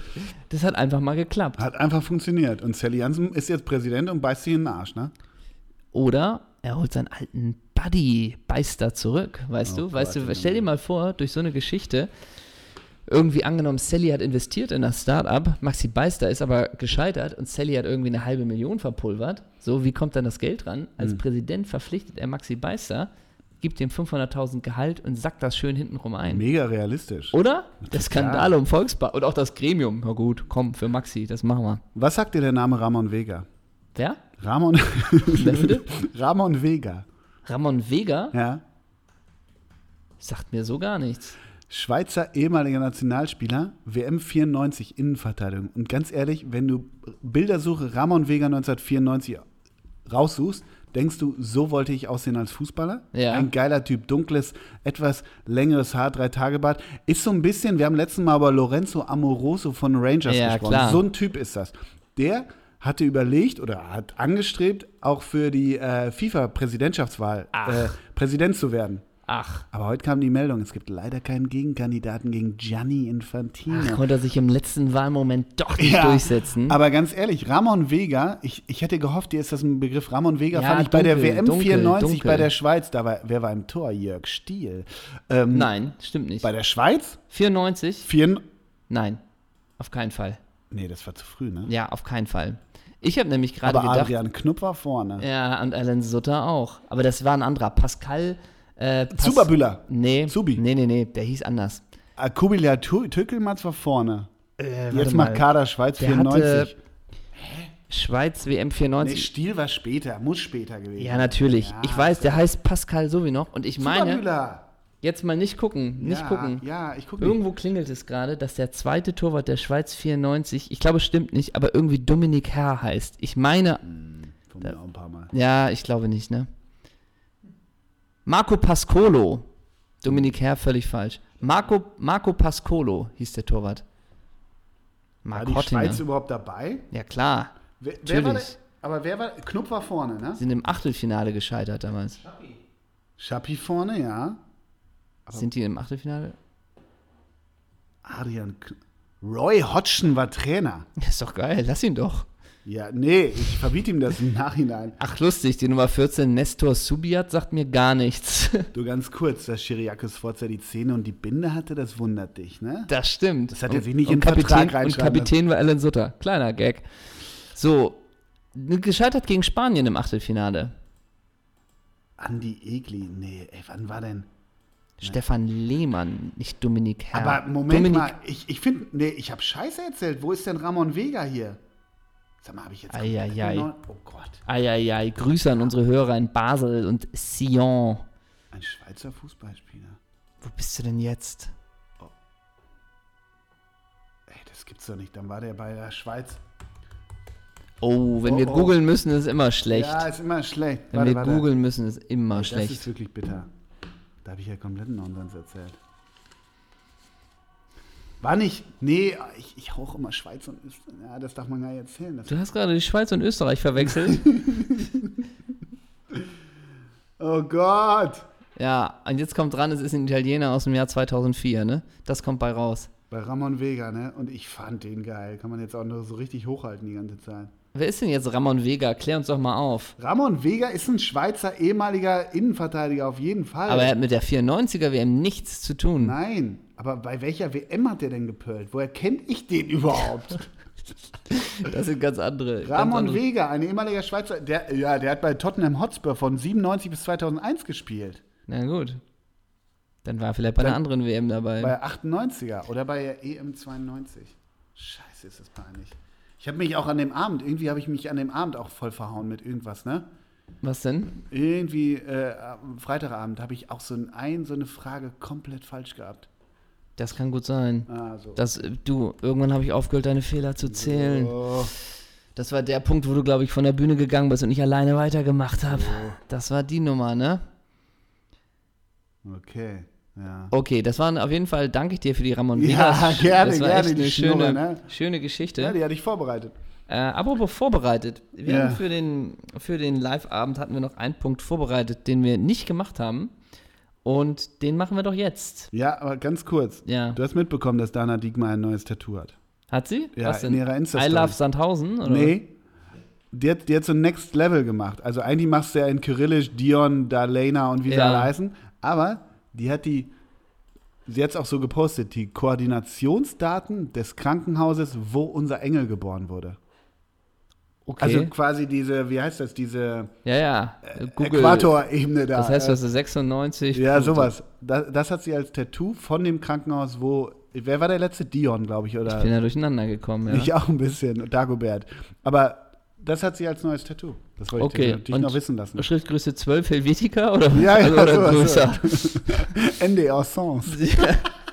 das hat einfach mal geklappt. Hat einfach funktioniert. Und Sally Jansen ist jetzt Präsident und beißt sich in den Arsch, ne? Oder er holt seinen alten Buddy Beister zurück, weißt Oh du? Weißt Gott, du, stell dir mal vor, durch so eine Geschichte, irgendwie angenommen, Sally hat investiert in das Startup, Maxi Beister ist aber gescheitert und Sally hat irgendwie eine halbe Million verpulvert. So, wie kommt dann das Geld ran? Als Hm. Präsident verpflichtet er Maxi Beister, gibt ihm 500.000 Gehalt und sackt das schön hintenrum ein. Mega realistisch. Oder? Der. Skandal um Volkspark und auch das Gremium. Na gut, komm, für Maxi, das machen wir. Was sagt dir der Name Ramon Vega? Wer? Ramon? Ramon Vega, Ramon Vega? ja. Sagt mir so gar nichts. Schweizer ehemaliger Nationalspieler, WM 94 Innenverteidigung. Und ganz ehrlich, wenn du Bildersuche Ramon Vega 1994 raussuchst, denkst du, so wollte ich aussehen als Fußballer? Ja. Ein geiler Typ, dunkles, etwas längeres Haar, drei Tage Bart. Ist so ein bisschen, wir haben letztes Mal über Lorenzo Amoroso von Rangers Ja, gesprochen. klar. So ein Typ ist das. Der hatte überlegt oder hat angestrebt, auch für die äh, FIFA-Präsidentschaftswahl äh, Präsident zu werden. Ach, Aber heute kam die Meldung, es gibt leider keinen Gegenkandidaten gegen Gianni Infantino. ach, konnte er sich im letzten Wahlmoment doch nicht Ja, durchsetzen. Aber ganz ehrlich, Ramon Vega, ich, ich hätte gehofft, dir ist das ein Begriff. Ramon Vega Ja, fand ich bei der dunkel, WM dunkel, 94 dunkel. bei der Schweiz, da war, wer war im Tor? Jörg Stiel. Ähm, Nein, stimmt nicht. Bei der Schweiz? 94? Vier, Nein, auf keinen Fall. nee, das war zu früh, ne? Ja, auf keinen Fall. Ich habe nämlich gerade gedacht, Adrian Knupp war vorne. ja, und Alan Sutter auch. Aber das war ein anderer. Pascal. Äh, Zuberbüller. Nee. Zubi. Nee, nee, nee, der hieß anders. Ah, Kubilja Tü- Tückelmatz war vorne. Äh, Jetzt macht Kader Schweiz Der 94. hatte Schweiz WM nee, 94. Stiel war später, muss später gewesen ja, natürlich. Ja, ich weiß, der heißt Pascal so wie noch. Und ich meine, Zuberbüller. jetzt mal nicht gucken, nicht ja, gucken. Ja, ich gucke nicht. Irgendwo klingelt es gerade, dass der zweite Torwart der Schweiz 94, ich glaube, es stimmt nicht, aber irgendwie Dominik Herr heißt. Ich meine, Von mir auch ein paar Mal. ja, ich glaube nicht, ne? Marco Pascolo. Dominik Herr, völlig falsch. Marco, Marco Pascolo hieß der Torwart. War Marc die Hottinger. Schweiz überhaupt dabei? Ja, klar. Wer, wer war der, Natürlich. aber wer war, Knupp war vorne, ne? Sind im Achtelfinale gescheitert damals. Schappi vorne, ja. Sind die im Achtelfinale? Adrian Kn Roy Hodgson war Trainer. Das ist doch geil, lass ihn doch. Ja, nee, ich verbiete ihm das im Nachhinein. Ach, lustig, die Nummer 14, Nestor Subiat, sagt mir gar nichts. Du ganz kurz, dass Chiriakos Forza die Zähne und die Binde hatte, das wundert dich, ne? Das stimmt. Das hat er sich nicht in den Vertrag Kapitän, Und Kapitän war Alan Sutter. Kleiner Gag. So, gescheitert gegen Spanien im Achtelfinale. Andi Egli, nee, ey, wann war denn? Stefan Lehmann, nicht Dominik Herr. Aber Moment Dominik, mal, ich, ich finde, nee, ich habe Scheiße erzählt. Wo ist denn Ramon Vega hier? Sag mal, habe ich jetzt Eieiei. Oh Gott, Eieiei, Grüße an unsere Hörer in Basel und Sion. ein Schweizer Fußballspieler. Wo bist du denn jetzt? Ey, das gibt's doch nicht. Dann war der bei der Schweiz. Oh, wenn Oh, wir oh. googeln müssen, ist immer schlecht. Ja, ist immer schlecht. wenn Warte, wir warte. googeln müssen, ist immer Das schlecht. ist wirklich bitter. Da habe ich ja kompletten Nonsens erzählt. War nicht. Nee, ich, ich hauch immer Schweiz und Österreich. Ja, das darf man gar nicht erzählen. Das, Du hast gerade die Schweiz und Österreich verwechselt. oh Gott! ja, und jetzt kommt dran, es ist ein Italiener aus dem Jahr 2004, ne? Das kommt bei raus. Bei Ramon Vega, ne? Und ich fand den geil. Kann man jetzt auch nur so richtig hochhalten die ganze Zeit. Wer ist denn jetzt Ramon Vega? Klär uns doch mal auf. Ramon Vega ist ein Schweizer ehemaliger Innenverteidiger auf jeden Fall. Aber er hat mit der 94er WM nichts zu tun. Nein, aber bei welcher WM hat der denn gepölt? Woher kenne ich den überhaupt? Das sind ganz andere. ganz Ramon andere. Vega, ein ehemaliger Schweizer, der, ja, der hat bei Tottenham Hotspur von 97 bis 2001 gespielt. Na gut. Dann war er vielleicht bei einer Dann- anderen WM dabei. Bei 98er oder bei der EM 92. Scheiße, ist das peinlich. Ich habe mich auch an dem Abend, irgendwie habe ich mich an dem Abend auch voll verhauen mit irgendwas, ne? Was denn? Irgendwie, äh, Freitagabend habe ich auch so, ein, ein, so eine Frage komplett falsch gehabt. Das kann gut sein. Ah, so. Das, du, irgendwann habe ich aufgehört, deine Fehler zu zählen. Oh, Das war der Punkt, wo du, glaube ich, von der Bühne gegangen bist und ich alleine weitergemacht habe. Das war die Nummer, ne? okay, ja. Okay, das waren auf jeden Fall, danke ich dir für die Ramon Ja, Vegas. gerne, das war gerne, echt eine Schnurre, schöne, ne? schöne Geschichte. Ja, die hatte ich vorbereitet. Äh, apropos vorbereitet. Wir Ja. haben für den, für den Live-Abend hatten wir noch einen Punkt vorbereitet, den wir nicht gemacht haben. Und den machen wir doch jetzt. Ja, aber ganz kurz. Ja. Du hast mitbekommen, dass Dana Diekmar ein neues Tattoo hat. Hat sie? Ja, Was in denn? ihrer I Insta-Story. Love Sandhausen? Oder? Nee. Die hat, die hat so ein Next Level gemacht. Also eigentlich machst du ja in Kyrillisch Dion, Dalena und wie sie Ja. alle heißen. Aber die hat die, sie hat es auch so gepostet, die Koordinationsdaten des Krankenhauses, wo unser Engel geboren wurde. Okay. Also quasi diese, wie heißt das, diese ja, ja. Google. Äquatorebene da. Das heißt, äh, das ist 96. Ja, sowas. Das, das hat sie als Tattoo von dem Krankenhaus, wo. Wer war der letzte? Dion, glaube ich, oder? Ich bin da durcheinander gekommen, ja. Ich auch ein bisschen. Dagobert. Aber das hat sie als neues Tattoo. Das wollte Okay, ich natürlich und noch wissen lassen. Schriftgröße 12 Helvetica oder, Ja, ja, oder sowas, größer? Ende Sens.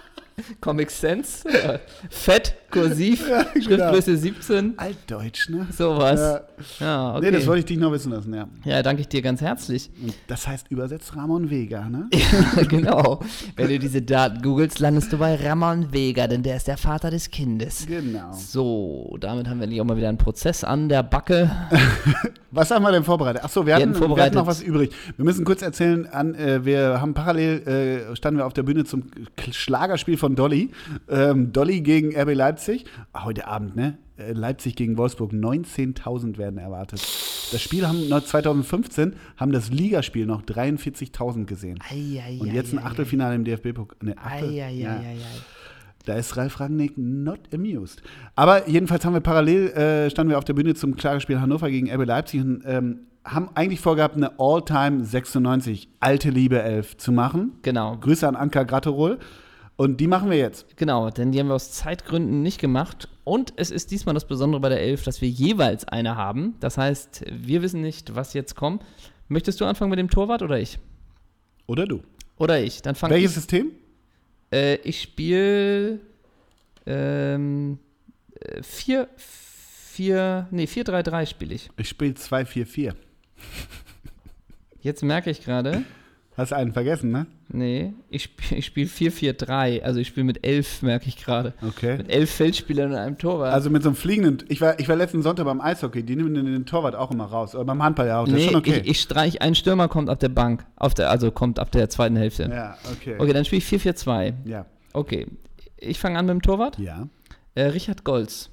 Comic Sense? Fett? Kursiv, Ja, genau. Schriftgröße 17, Altdeutsch, ne? sowas. Ja. Ja, okay. Nee, das wollte ich dich noch wissen lassen, ja. ja, danke ich dir ganz herzlich. Das heißt übersetzt Ramon Vega, ne? genau. Wenn du diese Daten googelst, landest du bei Ramon Vega, denn der ist der Vater des Kindes. Genau. So, damit haben wir nicht auch mal wieder einen Prozess an der Backe. Was haben wir denn vorbereitet? Achso, wir, hatten hatten, wir hatten noch was übrig. Wir müssen kurz erzählen, an, äh, wir haben parallel, äh, standen wir auf der Bühne zum Schlagerspiel von Dolly. Ähm, Dolly gegen RB Leipzig. Ah, Heute Abend, ne? Äh, Leipzig gegen Wolfsburg. 19.000 werden erwartet. Das Spiel haben noch 2015, haben das Ligaspiel noch 43.000 gesehen. Und jetzt ein Achtelfinale im DFB-Pokal. Ne, Achtel, ja. Da ist Ralf Rangnick not amused. Aber jedenfalls haben wir parallel, äh, standen wir auf der Bühne zum Klagespiel Hannover gegen RB Leipzig und ähm, haben eigentlich vorgehabt, eine All-Time 96 alte Liebe 11 zu machen. Genau, Grüße an Anka Gratterol. Und die machen wir jetzt. genau, denn die haben wir aus Zeitgründen nicht gemacht. Und es ist diesmal das Besondere bei der Elf, dass wir jeweils eine haben. Das heißt, wir wissen nicht, was jetzt kommt. Möchtest du anfangen mit dem Torwart oder ich? Oder du. Oder ich? Dann fange Welches ich. System? Äh, ich spiele ähm, 4, 4, nee, 4-3-3 spiele ich. Ich spiele 2-4-4. Jetzt merke ich gerade, Hast einen vergessen, ne? nee, ich, sp ich spiele 4-4-3. Also ich spiele mit 11, merke ich gerade. Okay. Mit 11 Feldspielern und einem Torwart. Also mit so einem fliegenden. Ich war, ich war letzten Sonntag beim Eishockey, die nehmen den, den Torwart auch immer raus. Oder beim Handball ja auch. Das nee, ist schon okay. ich, ich streich, ein Stürmer kommt auf der Bank. Auf der, also kommt ab der zweiten Hälfte. ja, okay. Okay, dann spiele ich 4-4-2. Ja. Okay, ich fange an mit dem Torwart. Ja. Äh, Richard Golz.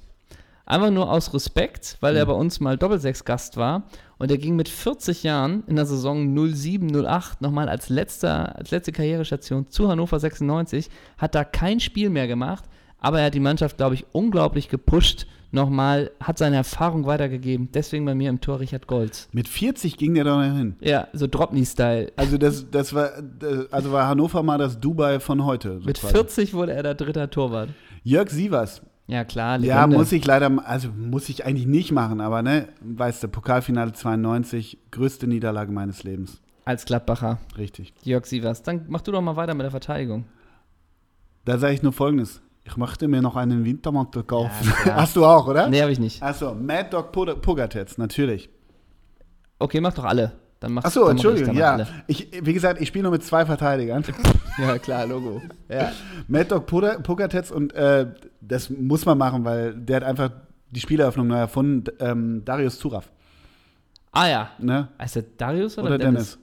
Einfach nur aus Respekt, weil er bei uns mal Doppelsechs-Gast war. Und er ging mit 40 Jahren in der Saison 07-08 nochmal als, letzter, als letzte Karrierestation zu Hannover 96. Hat da kein Spiel mehr gemacht, aber er hat die Mannschaft, glaube ich, unglaublich gepusht. Nochmal, hat seine Erfahrung weitergegeben. Deswegen bei mir im Tor Richard Golz. Mit 40 ging der doch noch hin. Ja, so Dropney-Style. Also das, das war, das- also war Hannover mal das Dubai von heute. so Mit quasi. 40 wurde er der dritte Torwart. Jörg Sievers. Ja, klar. Ja, Legende. muss ich leider, also muss ich eigentlich nicht machen, aber ne, weißt du, Pokalfinale 92, größte Niederlage meines Lebens. Als Gladbacher. Richtig. Jörg Sievers. Dann mach du doch mal weiter mit der Verteidigung. Da sage ich nur folgendes. Ich möchte mir noch einen Wintermantel kaufen. Ja. Hast du auch, oder? Nee, habe ich nicht. Achso, Mad Dog Pog- Pogatetz, natürlich. Okay, mach doch alle. Dann mach, Achso, Entschuldigung, ja. Alle. Ich, wie gesagt, ich spiele nur mit zwei Verteidigern. Ja, klar, Logo. Ja. Mad Dog Pogatetz und äh, das muss man machen, weil der hat einfach die Spieleröffnung neu erfunden. Ähm, Darius Zuraf. Ah ja. Ne? Der Darius oder, Oder Dennis?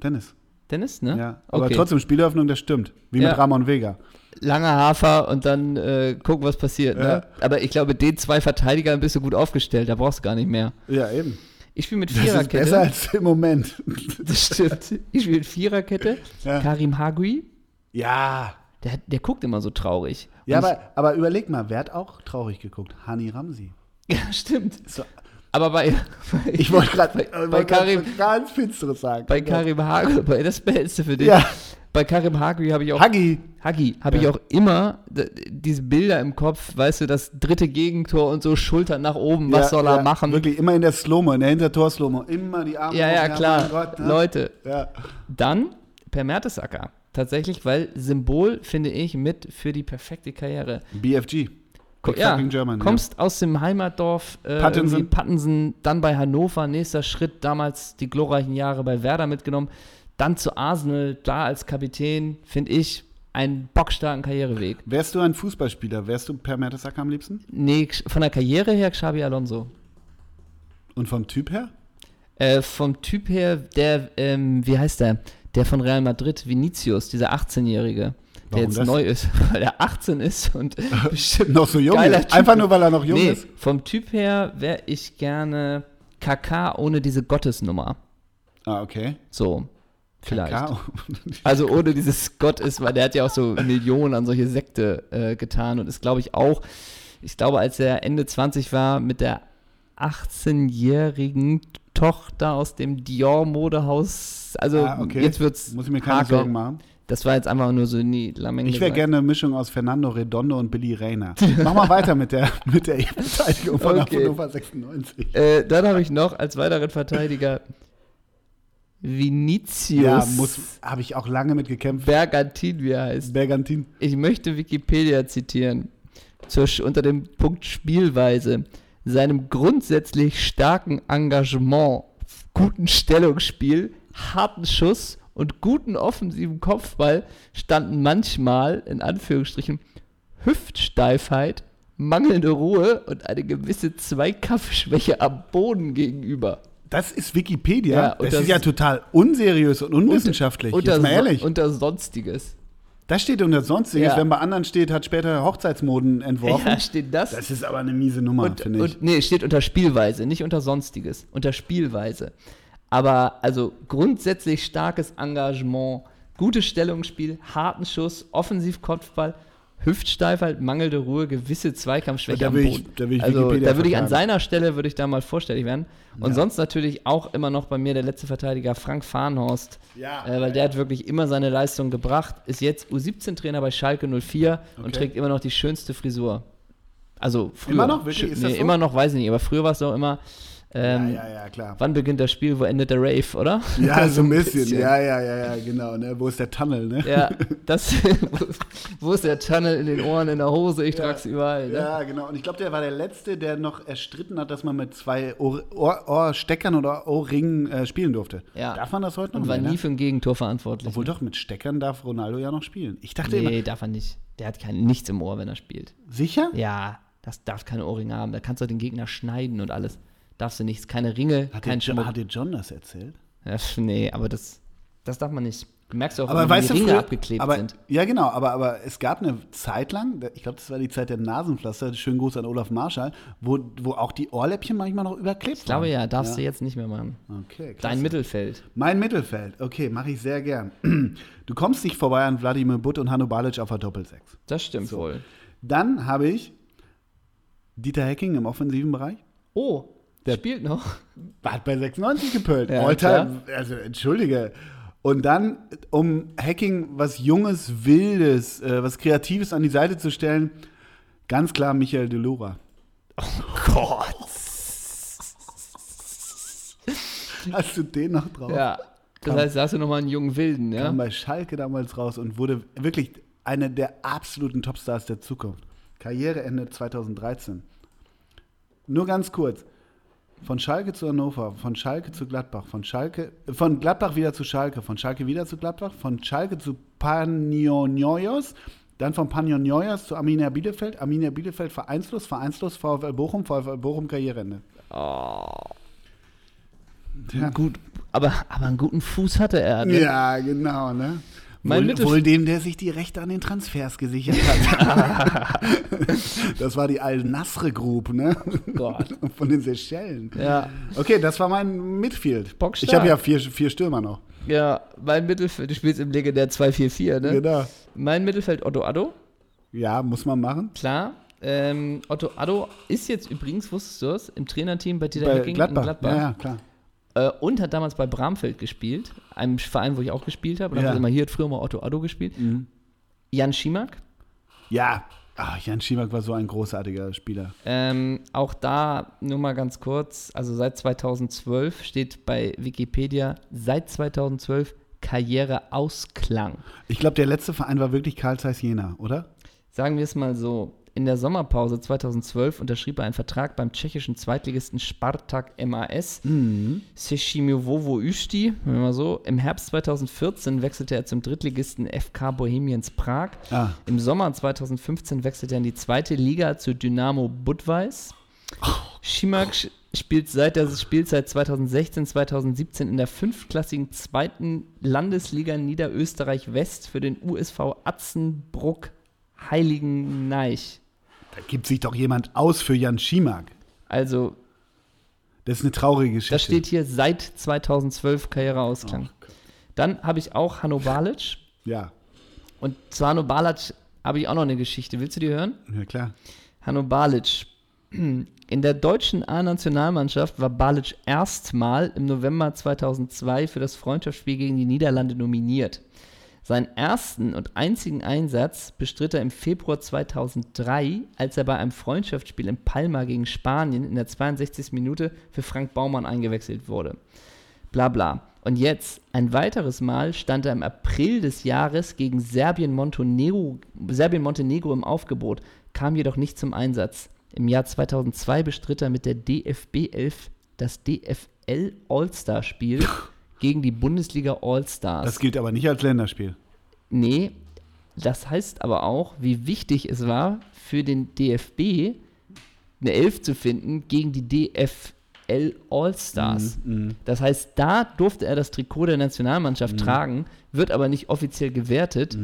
Dennis. Dennis, ne? Ja. Aber Okay. trotzdem, Spieleröffnung, das stimmt. Wie Ja. mit Ramon Vega. Langer Hafer und dann äh, gucken, was passiert. Ne? Ja. Aber ich glaube, den zwei Verteidigern bist du gut aufgestellt. Da brauchst du gar nicht mehr. Ja, eben. Ich spiele mit Das ist besser Viererkette. als im Moment. Das stimmt. Ich spiele mit Viererkette. Ja. Karim Hagui. Ja. Der, der guckt immer so traurig. Ja, aber, aber überleg mal, wer hat auch traurig geguckt? Hani Ramsi. ja, stimmt. So, Aber bei, bei ich wollte gerade bei, bei Karim, ganz Finsteres sagen. bei Karim Hagui, bei das Behältste für dich. Ja. Bei Karim Hagui habe ich auch Hagi. Hagi, habe ich Ja. auch immer diese Bilder im Kopf, weißt du, das dritte Gegentor und so Schultern nach oben, was Ja, soll er ja, machen? Wirklich immer in der Slow-Mo, in der Hintertor-Slow-Mo. Immer die Arme Ja, ja, klar. mein Gott, ne? Leute, dann per Mertesacker. Tatsächlich, weil Symbol, finde ich, mit für die perfekte Karriere. BFG. Big ja, fucking German, kommst aus dem Heimatdorf äh, Pattensen. irgendwie Pattensen, dann bei Hannover, nächster Schritt, damals die glorreichen Jahre bei Werder mitgenommen, dann zu Arsenal, da als Kapitän, finde ich, einen bockstarken Karriereweg. Wärst du ein Fußballspieler, wärst du per Mertesacker am liebsten? Nee, von der Karriere her Xabi Alonso. Und vom Typ her? Äh, vom Typ her, der, ähm, wie heißt der? Der von Real Madrid, Vinicius, dieser 18-Jährige, der Warum jetzt das? neu ist, weil er 18 ist und bestimmt Noch so jung Geiler ist. Typ. Einfach nur, weil er noch jung nee, ist. vom Typ her wäre ich gerne KK ohne diese Gottesnummer. Ah, okay. So, vielleicht. Kakao. Also ohne dieses Gott ist, weil der hat ja auch so Millionen an solche Sekte äh, getan und ist, glaube ich, auch, ich glaube, als er Ende 20 war, mit der 18-jährigen Tochter aus dem Dior-Modehaus, also Ah, okay. jetzt wird's Muss ich mir keine Hakel. Sorgen machen. Das war jetzt einfach nur so in die. Ich wäre gerne eine Mischung aus Fernando Redondo und Billy Rayner. Mach mal weiter mit der, mit der Verteidigung von Okay. Hannover 96. Äh, dann habe ich noch als weiteren Verteidiger Vinicius Ja, habe ich auch lange mit gekämpft. Bergantin, wie er heißt. Bergantin. Ich möchte Wikipedia zitieren. zur, unter dem Punkt Spielweise, seinem grundsätzlich starken Engagement, guten Stellungsspiel, harten Schuss und guten offensiven Kopfball standen manchmal, in Anführungsstrichen, Hüftsteifheit, mangelnde Ruhe und eine gewisse Zweikampfschwäche am Boden gegenüber. Das ist Wikipedia. Ja, das, das ist ja total unseriös und unwissenschaftlich. Unter, Jetzt mal ehrlich. unter Sonstiges. das steht unter Sonstiges. Ja. Wenn bei anderen steht, hat später Hochzeitsmoden entworfen. Ja, steht das. Das ist aber eine miese Nummer, finde ich. und nee, steht unter Spielweise, nicht unter Sonstiges. Unter Spielweise. Aber also grundsätzlich starkes Engagement, gutes Stellungsspiel, harten Schuss, Offensivkopfball, Hüftsteifheit, mangelnde Ruhe, gewisse Zweikampfschwäche Da am will ich- Boden. da will ich also da würde ich an seiner Stelle würde ich da mal vorstellig werden. Und Ja. sonst natürlich auch immer noch bei mir der letzte Verteidiger Frank Farnhorst, Ja, äh, weil der hat wirklich immer seine Leistung gebracht, ist jetzt U17-Trainer bei Schalke 04 und Okay. trägt immer noch die schönste Frisur. Also früher. Immer noch? Wirklich? Ist nee, so? immer noch, weiß ich nicht, aber früher war es auch immer, ähm, ja, ja, ja, klar. wann beginnt das Spiel, wo endet der Rave, oder? Ja, so ein bisschen. Ja, ja, ja, ja, genau. Ne? Wo ist der Tunnel, ne? Ja, das, wo, wo ist der Tunnel in den Ohren, in der Hose, ich trag's überall. Ne? Ja, genau. Und ich glaube, der war der Letzte, der noch erstritten hat, dass man mit zwei Ohr, Ohr, Ohrsteckern oder Ohrringen äh, spielen durfte. Ja. Darf man das heute noch? Und war Nee, nie ne? für ein Gegentor verantwortlich. Obwohl doch, mit Steckern darf Ronaldo ja noch spielen. Ich dachte immer, nee, darf er nicht. Der hat kein, nichts im Ohr, wenn er spielt. sicher? Ja, das darf keine Ohrringe haben. Da kannst du den Gegner schneiden und alles. Darfst du nichts. Keine Ringe, Hat, kein dir, Schmuck. hat dir John das erzählt? Ja, nee, aber das, das darf man nicht. Du merkst ja auch, Aber wenn weißt die du, Ringe früher, abgeklebt aber, sind. Ja, genau, aber, aber es gab eine Zeit lang, ich glaube, das war die Zeit der Nasenpflaster, schönen Gruß an Olaf Marschall, wo, wo auch die Ohrläppchen manchmal noch überklebt Ich glaube waren. ja, darfst du jetzt nicht mehr machen. Okay, klasse. Dein Mittelfeld. Mein Mittelfeld, okay, mache ich sehr gern. Du kommst nicht vorbei an Wladimir Butt und Hanno Balic auf der Doppelsechs. Das stimmt wohl. Dann habe ich Dieter Hecking im offensiven Bereich. Oh, der spielt noch. Hat bei 96 gepölt. Ja, Alter, also entschuldige. Und dann, um Hacking was Junges, Wildes, äh, was Kreatives an die Seite zu stellen, ganz klar Michael Delora. Gott. Hast du den noch drauf? Ja. Das heißt, da hast du nochmal einen jungen Wilden, ja? Kam bei Schalke damals raus und wurde wirklich einer der absoluten Topstars der Zukunft. Karriereende 2013. Nur ganz kurz. Von Schalke zu Hannover, von Schalke zu Gladbach, von Schalke, von Gladbach wieder zu Schalke, von Schalke wieder zu Gladbach, von Schalke zu Panionios, dann von Panionios zu Arminia Bielefeld, Arminia Bielefeld vereinslos, vereinslos, VfL Bochum, VfL Bochum Karriereende. Ja. Gut, aber, aber einen guten Fuß hatte er. Ne? Ja, genau, ne? Mein wohl, wohl dem, der sich die Rechte an den Transfers gesichert hat. das war die Al-Nasre Group, ne? Gott. Von den Seychellen. Ja, Okay, das war mein Midfield. Bockstark. Ich habe ja vier, vier Stürmer noch. ja, mein Mittelfeld, du spielst im legendär 2-4-4, ne? Genau. Mein Mittelfeld Otto Addo, Ja, muss man machen. klar. Ähm, Otto Addo ist jetzt übrigens, wusstest du es, im Trainerteam bei Dieter Bei Hecking Gladbach. in Gladbach. Ja, ja, klar. Äh, und hat damals bei Bramfeld gespielt, einem Verein, wo ich auch gespielt habe. Und Ja. immer hier hat früher mal Otto Addo gespielt. Jan Schimak, Ja, ah, Jan Schimak war so ein großartiger Spieler. ähm, auch da nur mal ganz kurz, also seit 2012 steht bei Wikipedia, seit 2012 Karriereausklang. Ich glaube, der letzte Verein war wirklich Karl Zeiss Jena, oder? Sagen wir es mal so, in der Sommerpause 2012 unterschrieb er einen Vertrag beim tschechischen Zweitligisten Spartak MAS. Mhm. Sechimiovo Üsti, wenn mal so. Im Herbst 2014 wechselte er zum Drittligisten FK Bohemians Prag. Ah. Im Sommer 2015 wechselte er in die zweite Liga zu Dynamo Budweis. Schimak sch- spielt seit der Spielzeit 2016, 2017 in der fünfklassigen zweiten Landesliga Niederösterreich West für den USV Atzenbruck Heiligen Neich. Da gibt sich doch jemand aus für Jan Schimak. Also, Das ist eine traurige Geschichte. das steht hier seit 2012 Karriereausklang. Oh Dann habe ich auch Hanno Balic. Ja, Und zu Hanno Balic habe ich auch noch eine Geschichte. Willst du die hören? ja klar. Hanno Balic. In der deutschen A-Nationalmannschaft war Balic erstmal im November 2002 für das Freundschaftsspiel gegen die Niederlande nominiert. Seinen ersten und einzigen Einsatz bestritt er im Februar 2003, als er bei einem Freundschaftsspiel in Palma gegen Spanien in der 62. Minute für Frank Baumann eingewechselt wurde. Bla bla. Und jetzt, ein weiteres Mal stand er im April des Jahres gegen Serbien-Montenegro Serbien -Montenegro im Aufgebot. kam jedoch nicht zum Einsatz. Im Jahr 2002 bestritt er mit der DFB 11 das DFL All-Star-Spiel gegen die Bundesliga All-Stars. Das gilt aber nicht als Länderspiel. Nee, das heißt aber auch, wie wichtig es war für den DFB, eine Elf zu finden gegen die DFL All-Stars. Mhm, Das heißt, da durfte er das Trikot der Nationalmannschaft Mhm. tragen, wird aber nicht offiziell gewertet.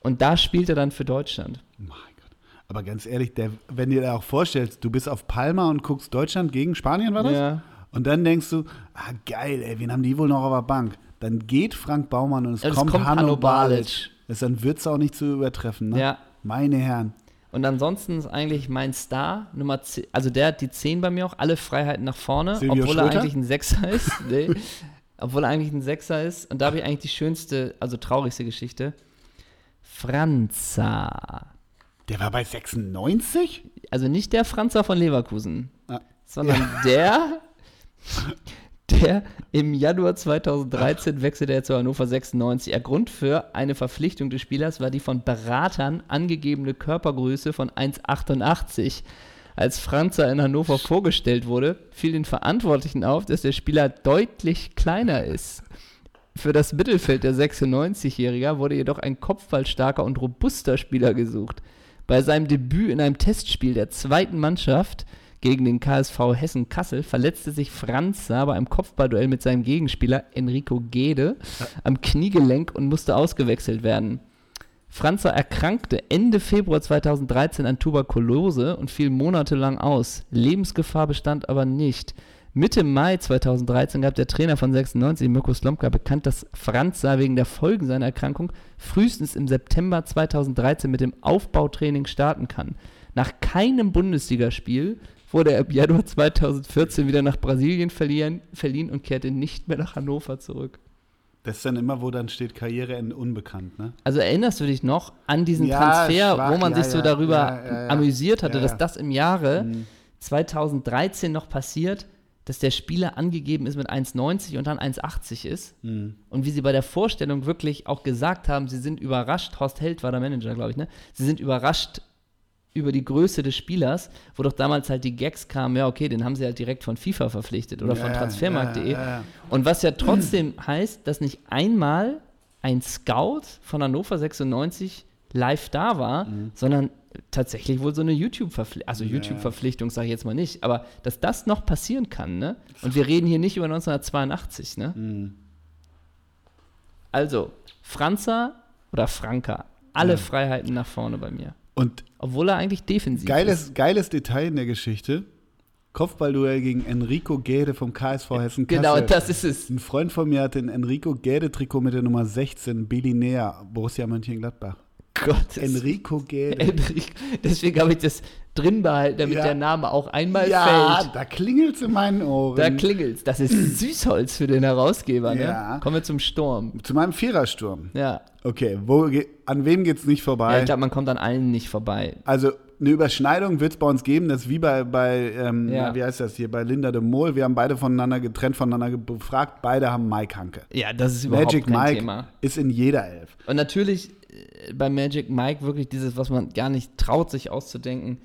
Und da spielt er dann für Deutschland. Mein Gott. Aber ganz ehrlich, der, wenn dir auch vorstellst, du bist auf Palma und guckst Deutschland gegen Spanien, war das? Ja. Und dann denkst du, ah geil, ey, wen haben die wohl noch auf der Bank? Dann geht Frank Baumann und es, Es kommt, kommt Hanno Hanno Balic. Das dann wird es auch nicht zu übertreffen, ne? Ja. Meine Herren. Und ansonsten ist eigentlich mein Star Nummer 10, also der hat die 10 bei mir auch, alle Freiheiten nach vorne, Silvio obwohl er Schröter? eigentlich ein Sechser ist. Nee, obwohl er eigentlich ein Sechser ist. Und da habe ich eigentlich die schönste, also traurigste Geschichte. Franza. Der war bei 96? Also nicht der Franzer von Leverkusen, Ah. sondern der, der im Januar 2013 wechselte er zu Hannover 96. Der Grund für eine Verpflichtung des Spielers war die von Beratern angegebene Körpergröße von 1,88. Als Franzer in Hannover vorgestellt wurde, fiel den Verantwortlichen auf, dass der Spieler deutlich kleiner ist. Für das Mittelfeld der 96-Jähriger wurde jedoch ein kopfballstarker und robuster Spieler gesucht. Bei seinem Debüt in einem Testspiel der zweiten Mannschaft gegen den KSV Hessen Kassel verletzte sich Franz Saar bei einem Kopfballduell mit seinem Gegenspieler Enrico Gede am Kniegelenk und musste ausgewechselt werden. Franzer erkrankte Ende Februar 2013 an Tuberkulose und fiel monatelang aus. Lebensgefahr bestand aber nicht. Mitte Mai 2013 gab der Trainer von 96, Mirko Slomka, bekannt, dass Franz Saar wegen der Folgen seiner Erkrankung frühestens im September 2013 mit dem Aufbautraining starten kann. Nach keinem Bundesligaspiel wurde er im Januar 2014 wieder nach Brasilien verliehen, verliehen und kehrte nicht mehr nach Hannover zurück. Das ist dann immer, wo dann steht Karriereende unbekannt, ne? Also erinnerst du dich noch an diesen Ja, Transfer, schwach, wo man ja, sich so ja, darüber amüsiert hatte, dass das im Jahre Mhm. 2013 noch passiert, dass der Spieler angegeben ist mit 1,90 und dann 1,80 ist. Mhm. Und wie sie bei der Vorstellung wirklich auch gesagt haben, sie sind überrascht, Horst Held war der Manager, glaube ich, ne? Sie sind überrascht über die Größe des Spielers, wo doch damals halt die Gags kamen, ja, okay, den haben sie halt direkt von FIFA verpflichtet oder Ja, von transfermarkt.de. ja. Und was ja trotzdem heißt, dass nicht einmal ein Scout von Hannover 96 live da war, sondern tatsächlich wohl so eine YouTube-Verpflichtung, also YouTube-Verpflichtung sage ich jetzt mal nicht, aber dass das noch passieren kann, ne? Und wir reden hier nicht über 1982, ne? Mhm. Also, Franzer oder Franka, alle Ja. Freiheiten nach vorne bei mir. Und Obwohl er eigentlich defensiv ist. geiles, geiles Detail in der Geschichte: Kopfballduell gegen Enrico Gäde vom KSV Hessen Kassel. Genau, das ist es. Ein Freund von mir hatte ein Enrico Gäde-Trikot mit der Nummer 16, Belinea, Borussia Mönchengladbach. Gott, Enrico Gäde. Deswegen habe ich das drin behalten, damit Ja. der Name auch einmal ja, fällt. da klingelt's in meinen Ohren. Da klingelt's. Das ist Süßholz für den Herausgeber, ne? Ja. Kommen wir zum Sturm. Zu meinem Vierersturm. Ja. Okay, wo, an wem geht's nicht ja vorbei? ich glaube, man kommt an allen nicht vorbei. also eine Überschneidung wird es bei uns geben, das ist wie bei, bei ähm, Ja. na, wie heißt das hier, bei Linda de Mol. Wir haben beide voneinander getrennt, voneinander befragt. Beide haben Mike Hanke. Ja, das ist überhaupt Magic kein Mike Thema. ist in jeder Elf. Und natürlich äh, bei Magic Mike wirklich dieses, was man gar nicht traut, sich auszudenken.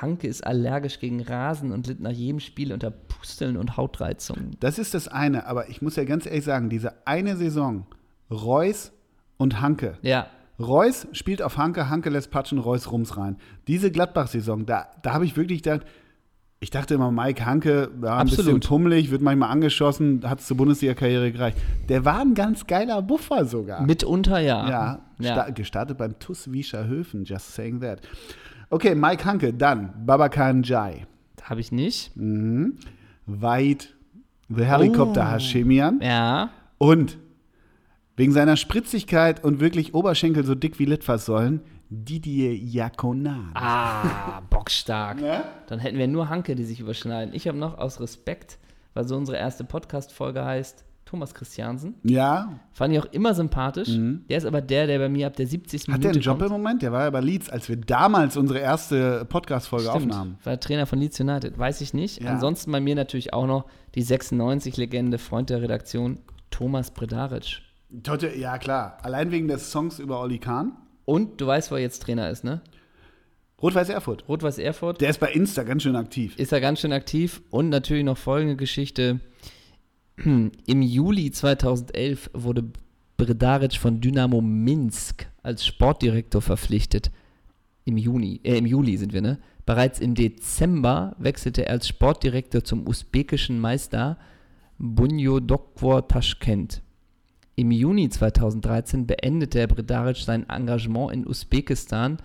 Hanke ist allergisch gegen Rasen und litt nach jedem Spiel unter Pusteln und Hautreizungen. Das ist das eine, aber ich muss ja ganz ehrlich sagen, diese eine Saison, Reus und Hanke. Ja, Reus spielt auf Hanke, Hanke lässt patschen, Reus rums rein. Diese Gladbach-Saison, da, da habe ich wirklich gedacht, ich dachte immer, Mike Hanke, ja, ein bisschen Absolut. pummelig, wird manchmal angeschossen, hat es zur Bundesliga-Karriere gereicht. Der war ein ganz geiler Buffer sogar. mitunter ja. ja, ja. sta- gestartet beim TuS Wiescher Höfen, just saying that. Okay, Mike Hanke, dann Babakan Jai, Habe ich nicht. White, The Helicopter Oh. Hashemian Ja. und wegen seiner Spritzigkeit und wirklich Oberschenkel so dick wie Litfaßsäulen, Didier Jaconan. Ah, bockstark. Ne? Dann hätten wir nur Hanke, die sich überschneiden. Ich habe noch aus Respekt, weil so unsere erste Podcast-Folge heißt, Thomas Christiansen. Ja, Fand ich auch immer sympathisch. Der ist aber der, der bei mir ab der 70. Mhm. hat Minute der einen Job kommt. im Moment? Der war ja bei Leeds, als wir damals unsere erste Podcast-Folge aufnahmen. War Trainer von Leeds United. Weiß ich nicht. Ja. Ansonsten bei mir natürlich auch noch die 96-Legende, Freund der Redaktion, Thomas Bredaric. Totte, ja klar. Allein wegen des Songs über Oli Kahn. Und du weißt, wo er jetzt Trainer ist, ne? Rot-Weiß Erfurt. Rot-Weiß Erfurt. Der ist bei Insta ganz schön aktiv. Ist er ganz schön aktiv. Und natürlich noch folgende Geschichte. Im Juli 2011 wurde Bredaric von Dynamo Minsk als Sportdirektor verpflichtet. Im Juni, äh, im Juli sind wir, ne? Bereits im Dezember wechselte er als Sportdirektor zum usbekischen Meister Bunyodokvor Taschkent. Im Juni 2013 beendete der Bredaric sein Engagement in Usbekistan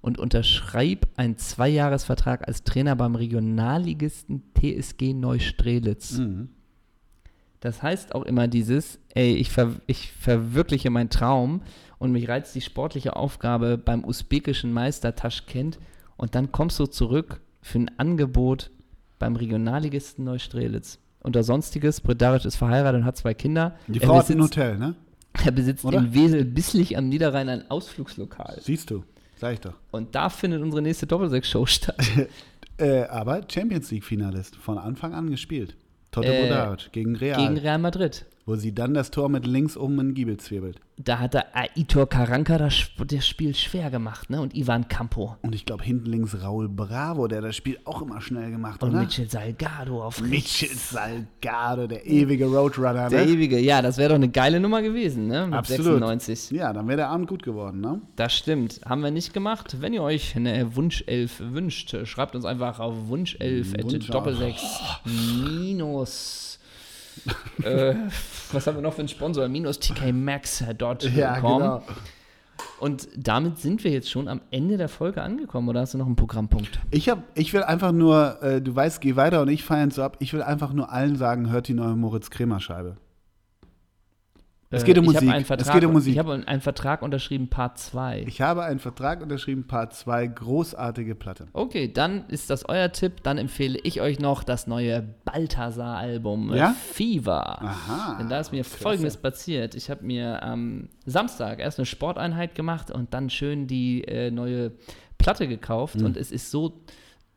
und unterschrieb einen Zweijahresvertrag als Trainer beim Regionalligisten TSG Neustrelitz. Mhm. Das heißt auch immer dieses, ey, ich, ver ich verwirkliche meinen Traum und mich reizt die sportliche Aufgabe beim usbekischen Meister Taschkent und dann kommst du zurück für ein Angebot beim Regionalligisten Neustrelitz. Unter Sonstiges, Bredaric ist verheiratet und hat zwei Kinder. Die Er Frau hat ein besitzt- Hotel, ne? Er besitzt Oder? in Wesel-Bisslich am Niederrhein ein Ausflugslokal. Siehst du, sag ich doch. Und da findet unsere nächste Doppelsechs-Show statt. Äh, aber Champions League-Finalist, von Anfang an gespielt. Toto Äh, gegen Real, Gegen Real Madrid. Wo sie dann das Tor mit links um den Giebel zwirbelt. Da hat der Aitor Karanka das, das Spiel schwer gemacht, ne? Und Ivan Campo. Und ich glaube, hinten links Raul Bravo, der das Spiel auch immer schnell gemacht hat, Und oder? Mitchell Salgado auf Mitchell Salgado, der ewige Roadrunner, Der ne? ewige, ja, das wäre doch eine geile Nummer gewesen, ne? Mit Absolut. 96. Ja, dann wäre der Abend gut geworden, ne? Das stimmt. Haben wir nicht gemacht. Wenn ihr euch eine Wunschelf wünscht, schreibt uns einfach auf Wunschelf Wunsch- Doppelsechs minus. Äh, was haben wir noch für einen Sponsor? Minus tkmax.com. Ja, genau. Und damit sind wir jetzt schon am Ende der Folge angekommen. Oder hast du noch einen Programmpunkt? Ich, hab, ich will einfach nur, äh, du weißt, geh weiter und ich feiern so ab. Ich will einfach nur allen sagen, hört die neue Moritz Kremer Scheibe. Es geht um ich Musik. Einen Es Vertrag, geht um Musik. Ich habe einen Vertrag unterschrieben, Part 2. Ich habe einen Vertrag unterschrieben, Part 2, großartige Platte. Okay, dann ist das euer Tipp. Dann empfehle ich euch noch das neue Balthasar-Album äh, Ja? Fever. Aha. Denn da ist mir Folgendes passiert. Ich habe mir am Samstag erst eine Sporteinheit gemacht und dann schön die äh, neue Platte gekauft. Hm. Und es ist so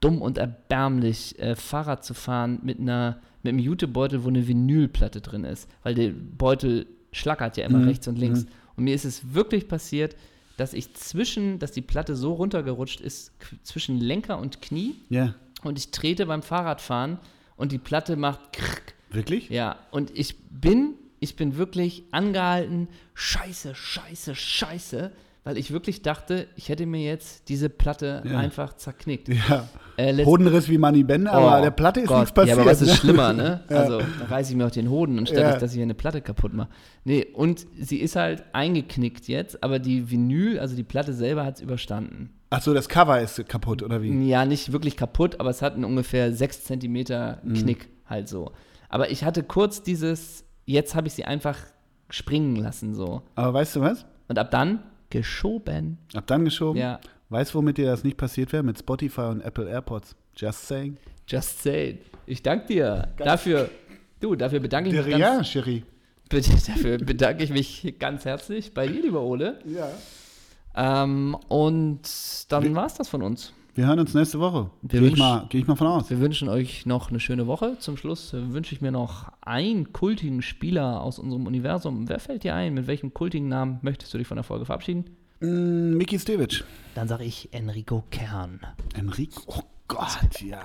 dumm und erbärmlich, äh, Fahrrad zu fahren mit einer mit einem Jutebeutel, wo eine Vinylplatte drin ist. Weil der Beutel schlackert ja immer Mhm. rechts und links. Und mir ist es wirklich passiert, dass ich zwischen, dass die Platte so runtergerutscht ist, zwischen Lenker und Knie Ja. und ich trete beim Fahrradfahren und die Platte macht krrk. Wirklich? Ja, und ich bin, ich bin wirklich angehalten, scheiße, scheiße, scheiße, weil ich wirklich dachte, ich hätte mir jetzt diese Platte Ja. einfach zerknickt. Ja. Äh, Hodenriss wie Manny Bender, aber Oh der Platte ist Gott. nichts passiert. Ja, aber was ist ne? schlimmer, ne? Ja. Also, da reiße ich mir auch den Hoden, anstatt Ja. ich, dass ich eine Platte kaputt mache. Nee, und sie ist halt eingeknickt jetzt, aber die Vinyl, also die Platte selber hat es überstanden. Ach so, das Cover ist kaputt, oder wie? Ja, nicht wirklich kaputt, aber es hat einen ungefähr 6 Zentimeter Mhm. Knick halt so. Aber ich hatte kurz dieses, jetzt habe ich sie einfach springen lassen so. Aber weißt du was? Und ab dann geschoben. Ab dann geschoben. Ja, Weißt du, womit dir das nicht passiert wäre? Mit Spotify und Apple AirPods. Just saying. just say it. Ich danke dir dafür. Du, dafür bedanke ich mich ganz, Ja, Cherie. Bitte, dafür bedanke ich mich ganz herzlich bei dir, lieber Ole. Ja. Ähm, und dann war es das von uns. Wir hören uns nächste Woche. Wir Gehe ich, mal- geh ich mal von aus. Wir wünschen euch noch eine schöne Woche. Zum Schluss äh, wünsche ich mir noch einen kultigen Spieler aus unserem Universum. Wer fällt dir ein? Mit welchem kultigen Namen möchtest du dich von der Folge verabschieden? Mm, Miki Stevic. Dann sage ich Enrico Kern. Enrico. Oh Gott, ja.